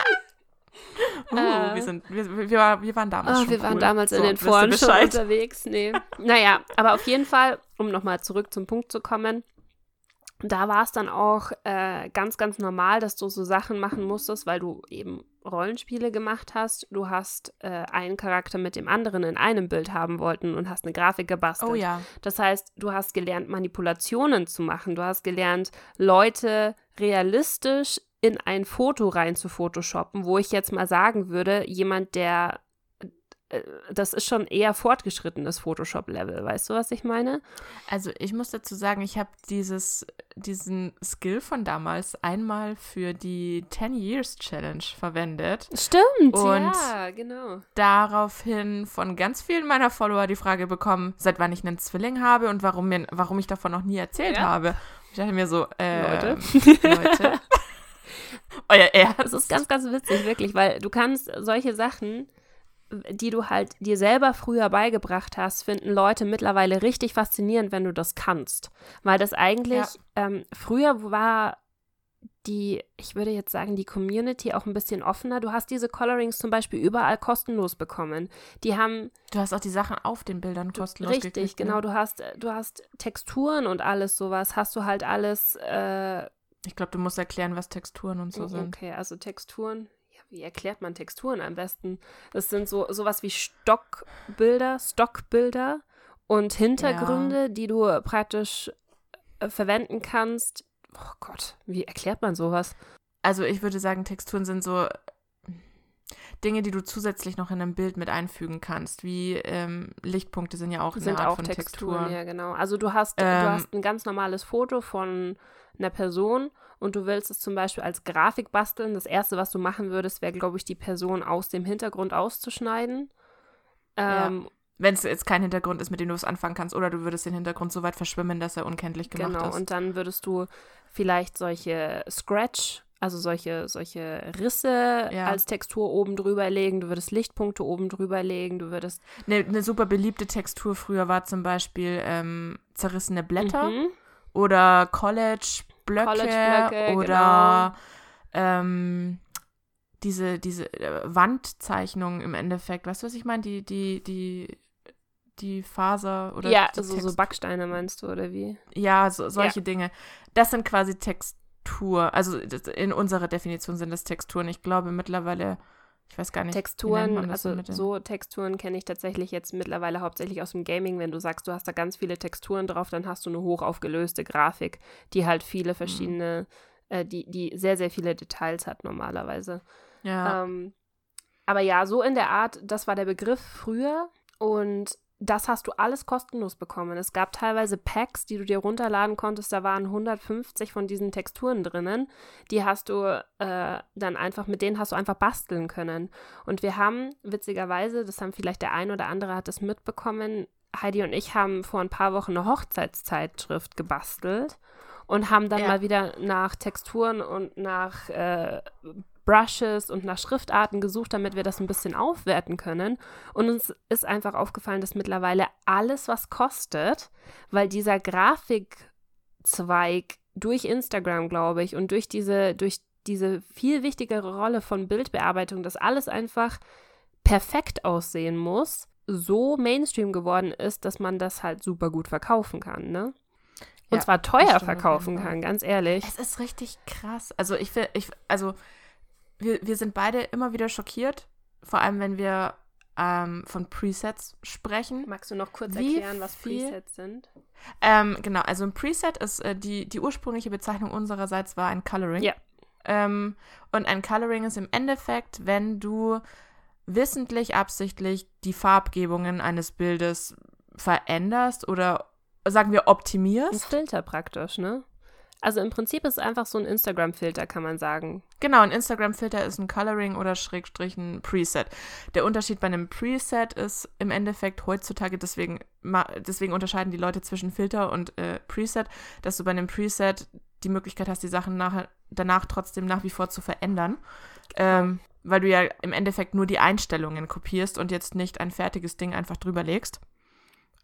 uh, äh. wir, sind, wir, wir, wir waren damals Ah, schon wir waren cool. damals in So, den wisst ihr Foren schon unterwegs. Nee. naja, aber auf jeden Fall, um nochmal zurück zum Punkt zu kommen, da war es dann auch äh, ganz, ganz normal, dass du so Sachen machen musstest, weil du eben Rollenspiele gemacht hast. Du hast äh, einen Charakter mit dem anderen in einem Bild haben wollten und hast eine Grafik gebastelt. Oh ja. Das heißt, du hast gelernt, Manipulationen zu machen. Du hast gelernt, Leute realistisch in ein Foto rein zu photoshoppen, wo ich jetzt mal sagen würde, jemand, der das ist schon eher fortgeschrittenes Photoshop-Level. Weißt du, was ich meine? Also ich muss dazu sagen, ich habe dieses, diesen Skill von damals einmal für die 10 Years Challenge verwendet. Stimmt, Und- ja, genau. Daraufhin von ganz vielen meiner Follower die Frage bekommen, seit wann ich einen Zwilling habe und warum, mir, warum ich davon noch nie erzählt Ja. habe. Ich dachte mir so, äh, Leute. Leute. Euer Ernst. Das ist ganz, ganz witzig, wirklich, weil du kannst solche Sachen, die du halt dir selber früher beigebracht hast, finden Leute mittlerweile richtig faszinierend, wenn du das kannst. Weil das eigentlich, Ja. ähm, früher war die, ich würde jetzt sagen, die Community auch ein bisschen offener. Du hast diese Colorings zum Beispiel überall kostenlos bekommen. Die haben Du hast auch die Sachen auf den Bildern kostenlos Richtig, gekriegt, ne? genau. Du hast, du hast Texturen und alles sowas. Hast du halt alles. Äh, Ich glaube, du musst erklären, was Texturen und so sind. okay, also Texturen. Ja, wie erklärt man Texturen am besten? Das sind so sowas wie Stockbilder, Stockbilder und Hintergründe, die du praktisch äh, verwenden kannst. Oh Gott, wie erklärt man sowas? Also ich würde sagen, Texturen sind so Dinge, die du zusätzlich noch in einem Bild mit einfügen kannst, wie ähm, Lichtpunkte sind ja auch eine sind Art auch von Texturen, Textur. ja genau. Also du hast, du Ähm, hast ein ganz normales Foto von einer Person und du willst es zum Beispiel als Grafik basteln. Das erste, was du machen würdest, wäre, glaube ich, die Person aus dem Hintergrund auszuschneiden. Ja. Ähm, Wenn es jetzt kein Hintergrund ist, mit dem du es anfangen kannst, oder du würdest den Hintergrund so weit verschwimmen, dass er unkenntlich gemacht genau. ist. Und dann würdest du vielleicht solche Scratch, also solche, solche Risse Ja. als Textur oben drüber legen. Du würdest Lichtpunkte oben drüber legen. Du würdest Eine, eine super beliebte Textur früher war zum Beispiel ähm, zerrissene Blätter Mhm. oder College-Blöcke College-Blöcke, oder ähm, diese, diese äh, Wandzeichnungen im Endeffekt. Weißt du, was ich meine? Die, die, die, die Faser oder ja, also so Text- Backsteine meinst du, oder wie? Ja, so, solche Dinge. Das sind quasi Textur. Also in unserer Definition sind das Texturen. Ich glaube mittlerweile, ich weiß gar nicht. Texturen, also so Texturen kenne ich tatsächlich jetzt mittlerweile hauptsächlich aus dem Gaming. Wenn du sagst, du hast da ganz viele Texturen drauf, dann hast du eine hochaufgelöste Grafik, die halt Mhm. viele verschiedene, äh, die, die sehr, sehr viele Details hat normalerweise. Ja. Ähm, aber ja, so in der Art, das war der Begriff früher und das hast du alles kostenlos bekommen. Es gab teilweise Packs, die du dir runterladen konntest, da waren 150 von diesen Texturen drinnen. Die hast du äh, dann einfach, mit denen hast du einfach basteln können. Und wir haben, witzigerweise, das haben vielleicht der ein oder andere hat es mitbekommen, Heidi und ich haben vor ein paar Wochen eine Hochzeitszeitschrift gebastelt und haben dann Ja. mal wieder nach Texturen und nach äh, Brushes und nach Schriftarten gesucht, damit wir das ein bisschen aufwerten können. Und uns ist einfach aufgefallen, dass mittlerweile alles, was kostet, weil dieser Grafikzweig durch Instagram, glaube ich, und durch diese, durch diese viel wichtigere Rolle von Bildbearbeitung, dass alles einfach perfekt aussehen muss, so Mainstream geworden ist, dass man das halt super gut verkaufen kann, ne? Und Ja, zwar teuer verkaufen kann, ganz ehrlich. Es ist richtig krass. Also ich will, ich, also wir, wir sind beide immer wieder schockiert, vor allem wenn wir ähm, von Presets sprechen. Magst du noch kurz Wie erklären, was viel- Presets sind? Ähm, genau, also ein Preset ist äh, die, die ursprüngliche Bezeichnung unsererseits war ein Coloring. Ja. Ähm, und ein Coloring ist im Endeffekt, wenn du wissentlich, absichtlich die Farbgebungen eines Bildes veränderst oder sagen wir Ein optimierst. Filter praktisch, ne? Also im Prinzip ist es einfach so ein Instagram-Filter, kann man sagen. Genau, ein Instagram-Filter ist ein Coloring oder Schrägstrich ein Preset. Der Unterschied bei einem Preset ist im Endeffekt heutzutage, deswegen, deswegen unterscheiden die Leute zwischen Filter und äh, Preset, dass du bei einem Preset die Möglichkeit hast, die Sachen nachher, danach trotzdem nach wie vor zu verändern. Ähm, weil du ja im Endeffekt nur die Einstellungen kopierst und jetzt nicht ein fertiges Ding einfach drüber legst.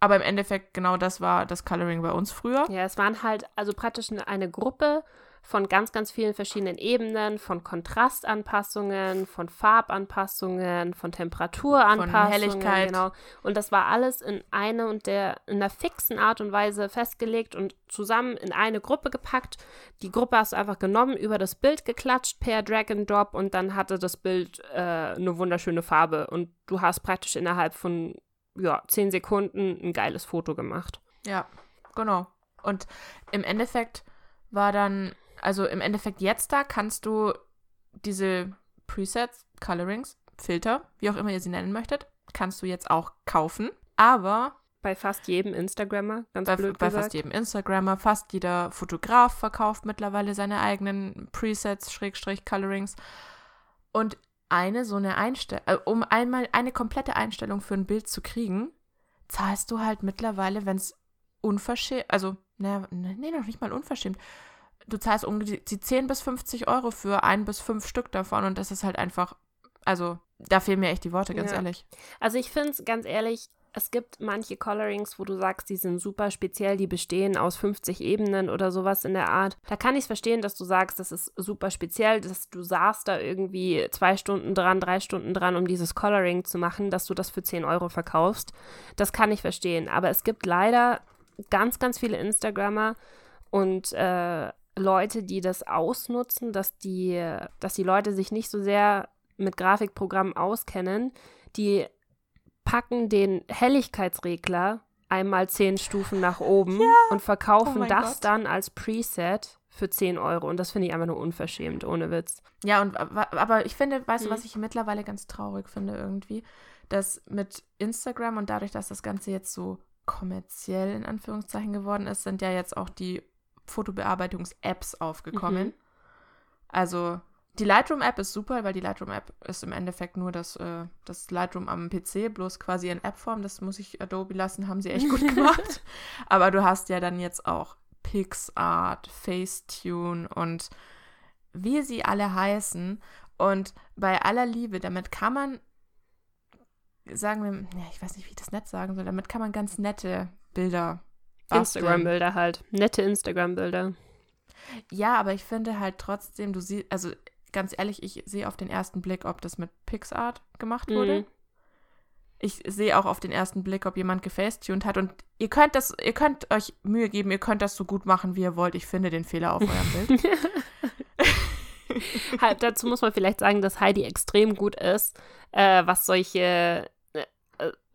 Aber im Endeffekt, genau das war das Coloring bei uns früher. Ja, es waren halt also praktisch eine- Gruppe von ganz, ganz vielen verschiedenen Ebenen, von Kontrastanpassungen, von Farbanpassungen, von Temperaturanpassungen. Helligkeit. Genau. Und das war alles in eine und der, in einer fixen Art und Weise festgelegt und zusammen in eine Gruppe gepackt. Die Gruppe hast du einfach genommen, über das Bild geklatscht per Drag and Drop und dann hatte das Bild äh, eine wunderschöne Farbe. Und du hast praktisch innerhalb von ja, zehn Sekunden ein geiles Foto gemacht. Ja, genau. Und im Endeffekt war dann, also im Endeffekt jetzt da kannst du diese Presets, Colorings, Filter, wie auch immer ihr sie nennen möchtet, kannst du jetzt auch kaufen. Aber Bei fast jedem Instagrammer, ganz bei, blöd bei gesagt. fast jedem Instagrammer, fast jeder Fotograf verkauft mittlerweile seine eigenen Presets, Schrägstrich, Colorings. Und eine so eine Einstellung, äh, um einmal eine komplette Einstellung für ein Bild zu kriegen, zahlst du halt mittlerweile, wenn es unverschämt, also, naja, nee, noch nicht mal unverschämt. Du zahlst um die, die 10 bis 50 Euro für ein bis fünf Stück davon und das ist halt einfach, also, da fehlen mir echt die Worte, ganz Ja. ehrlich. Also ich finde es ganz ehrlich, es gibt manche Colorings, wo du sagst, die sind super speziell, die bestehen aus 50 Ebenen oder sowas in der Art. Da kann ich es verstehen, dass du sagst, das ist super speziell, dass du saßt da irgendwie zwei Stunden dran, drei Stunden dran, um dieses Coloring zu machen, dass du das für 10 Euro verkaufst. Das kann ich verstehen. Aber es gibt leider ganz, ganz viele Instagrammer und äh, Leute, die das ausnutzen, dass die, dass die Leute sich nicht so sehr mit Grafikprogrammen auskennen, die packen den Helligkeitsregler einmal zehn Stufen nach oben und Oh verkaufen mein das Gott. dann als Preset für 10 Euro. Und das finde ich einfach nur unverschämt, ohne Witz. Ja, und wa- aber ich finde, weißt du, Mhm. was ich mittlerweile ganz traurig finde irgendwie, dass mit Instagram und dadurch, dass das Ganze jetzt so kommerziell in Anführungszeichen geworden ist, sind ja jetzt auch die Fotobearbeitungs-Apps aufgekommen. Mhm. Also die Lightroom-App ist super, weil die Lightroom-App ist im Endeffekt nur das, äh, das Lightroom am PC, bloß quasi in App-Form. Das muss ich Adobe lassen, haben sie echt gut gemacht. Aber du hast ja dann jetzt auch PixArt, Facetune und wie sie alle heißen. Und bei aller Liebe, damit kann man, sagen wir, ja, ich weiß nicht, wie ich das nett sagen soll, damit kann man ganz nette Bilder. Instagram-Bilder halt. Nette Instagram-Bilder. Ja, aber ich finde halt trotzdem, du siehst, also ganz ehrlich, ich sehe auf den ersten Blick, ob das mit PixArt gemacht wurde. Mhm. Ich sehe auch auf den ersten Blick, ob jemand gefacetuned hat. Und ihr könnt das, ihr könnt euch Mühe geben, ihr könnt das so gut machen, wie ihr wollt. Ich finde den Fehler auf eurem Bild. halt, dazu muss man vielleicht sagen, dass Heidi extrem gut ist, äh, was solche, äh,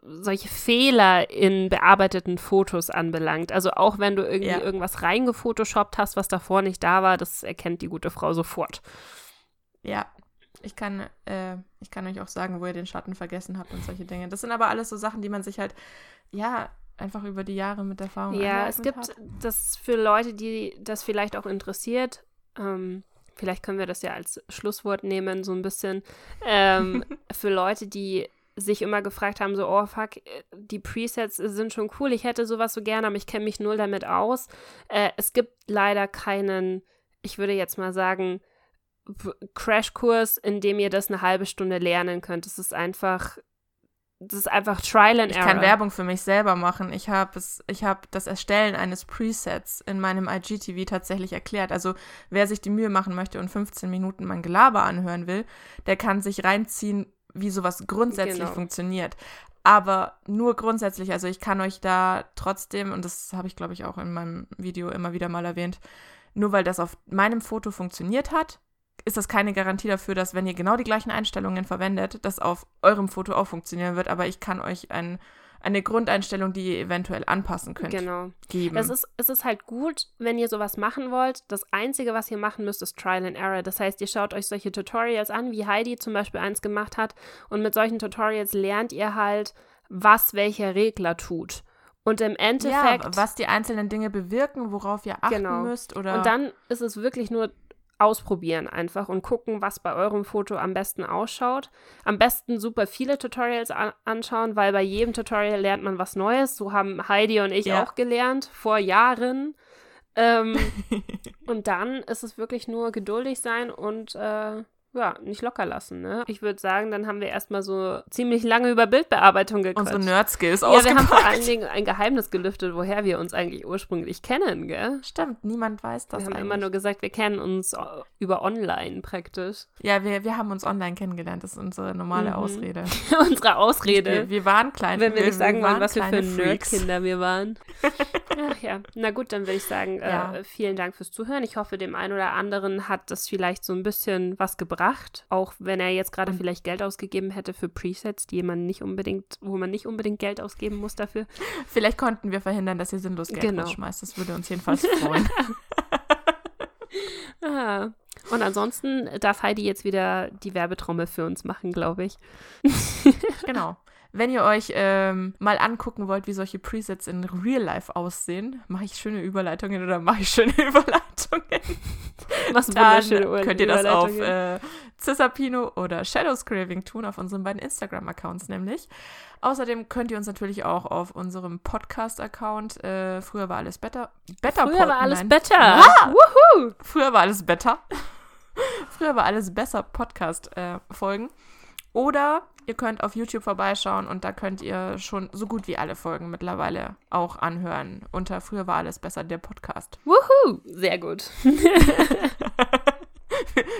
solche Fehler in bearbeiteten Fotos anbelangt. Also auch wenn du irgendwie Ja. irgendwas reingefotoshoppt hast, was davor nicht da war, das erkennt die gute Frau sofort. Ja, ich kann, äh, ich kann euch auch sagen, wo ihr den Schatten vergessen habt und solche Dinge. Das sind aber alles so Sachen, die man sich halt, ja, einfach über die Jahre mit Erfahrung Ja, es gibt hat. das für Leute, die das vielleicht auch interessiert. Ähm, vielleicht können wir das ja als Schlusswort nehmen, so ein bisschen. Ähm, für Leute, die sich immer gefragt haben, so, oh fuck, die Presets sind schon cool, ich hätte sowas so gerne, aber ich kenne mich null damit aus. Äh, es gibt leider keinen, ich würde jetzt mal sagen, Crashkurs, in dem ihr das eine halbe Stunde lernen könnt. Es ist einfach, das ist einfach Trial and Ich Error. kann Werbung für mich selber machen. Ich habe es, ich habe das Erstellen eines Presets in meinem IGTV tatsächlich erklärt. Also wer sich die Mühe machen möchte und 15 Minuten mein Gelaber anhören will, der kann sich reinziehen, wie sowas grundsätzlich Genau. funktioniert. Aber nur grundsätzlich, also ich kann euch da trotzdem, und das habe ich glaube ich auch in meinem Video immer wieder mal erwähnt, nur weil das auf meinem Foto funktioniert hat, ist das keine Garantie dafür, dass wenn ihr genau die gleichen Einstellungen verwendet, das auf eurem Foto auch funktionieren wird. Aber ich kann euch ein, eine Grundeinstellung, die ihr eventuell anpassen könnt, Genau. geben. Es ist, es ist halt gut, wenn ihr sowas machen wollt. Das Einzige, was ihr machen müsst, ist Trial and Error. Das heißt, ihr schaut euch solche Tutorials an, wie Heidi zum Beispiel eins gemacht hat. Und mit solchen Tutorials lernt ihr halt, was welcher Regler tut. Und im Endeffekt. ja, was die einzelnen Dinge bewirken, worauf ihr achten Genau. müsst oder Und dann ist es wirklich nur ausprobieren einfach und gucken, was bei eurem Foto am besten ausschaut. Am besten super viele Tutorials an anschauen, weil bei jedem Tutorial lernt man was Neues. So haben Heidi und ich Ja. auch gelernt, vor Jahren. Ähm, und dann ist es wirklich nur geduldig sein und äh, ja, nicht locker lassen. Ne? Ich würde sagen, dann haben wir erstmal so ziemlich lange über Bildbearbeitung gequatscht. unsere Nerd-Skills ja, wir haben vor allen Dingen ein Geheimnis gelüftet, woher wir uns eigentlich ursprünglich kennen, gell? Stimmt, niemand weiß das Wir haben eigentlich. immer nur gesagt, wir kennen uns äh, über online praktisch. ja, wir, wir haben uns online kennengelernt, das ist unsere normale Mhm. Ausrede. Unsere Ausrede. Wir, wir waren klein. wenn wir nicht sagen wollen, was wir für. Nerdkinder wir waren. Ach ja, na gut, dann würde ich sagen, Ja. äh, vielen Dank fürs Zuhören. Ich hoffe, dem einen oder anderen hat das vielleicht so ein bisschen was gebracht, auch wenn er jetzt gerade vielleicht Geld ausgegeben hätte für Presets, die man nicht unbedingt, wo man nicht unbedingt Geld ausgeben muss dafür. Vielleicht konnten wir verhindern, dass ihr sinnlos Geld Genau. rausschmeißt. Das würde uns jedenfalls freuen. Ah. Und ansonsten darf Heidi jetzt wieder die Werbetrommel für uns machen, glaube ich. genau. Wenn ihr euch ähm, mal angucken wollt, wie solche Presets in Real Life aussehen, mache ich schöne Überleitungen oder mache ich schöne Überleitungen, Was dann könnt ihr das auf äh, Cisapino oder Shadows Craving tun, auf unseren beiden Instagram-Accounts nämlich. Außerdem könnt ihr uns natürlich auch auf unserem Podcast-Account, äh, früher war alles better, better Früher war alles nein. better. Ah! Wuhu! Früher war alles better. Früher war alles besser Podcast äh, folgen. Oder ihr könnt auf YouTube vorbeischauen und da könnt ihr schon so gut wie alle Folgen mittlerweile auch anhören. Unter Früher war alles besser, der Podcast. Wuhu! Sehr gut.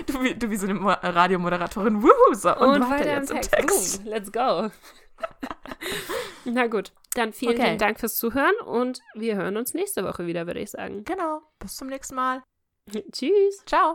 Du, wie- du wie so eine Mo Radiomoderatorin. Wuhu! So, Und, weiter weiter jetzt im Text. Text. Boom, let's go. Na gut, dann vielen, Okay. vielen Dank fürs Zuhören und wir hören uns nächste Woche wieder, würde ich sagen. Genau. Bis zum nächsten Mal. Tschüss. Ciao.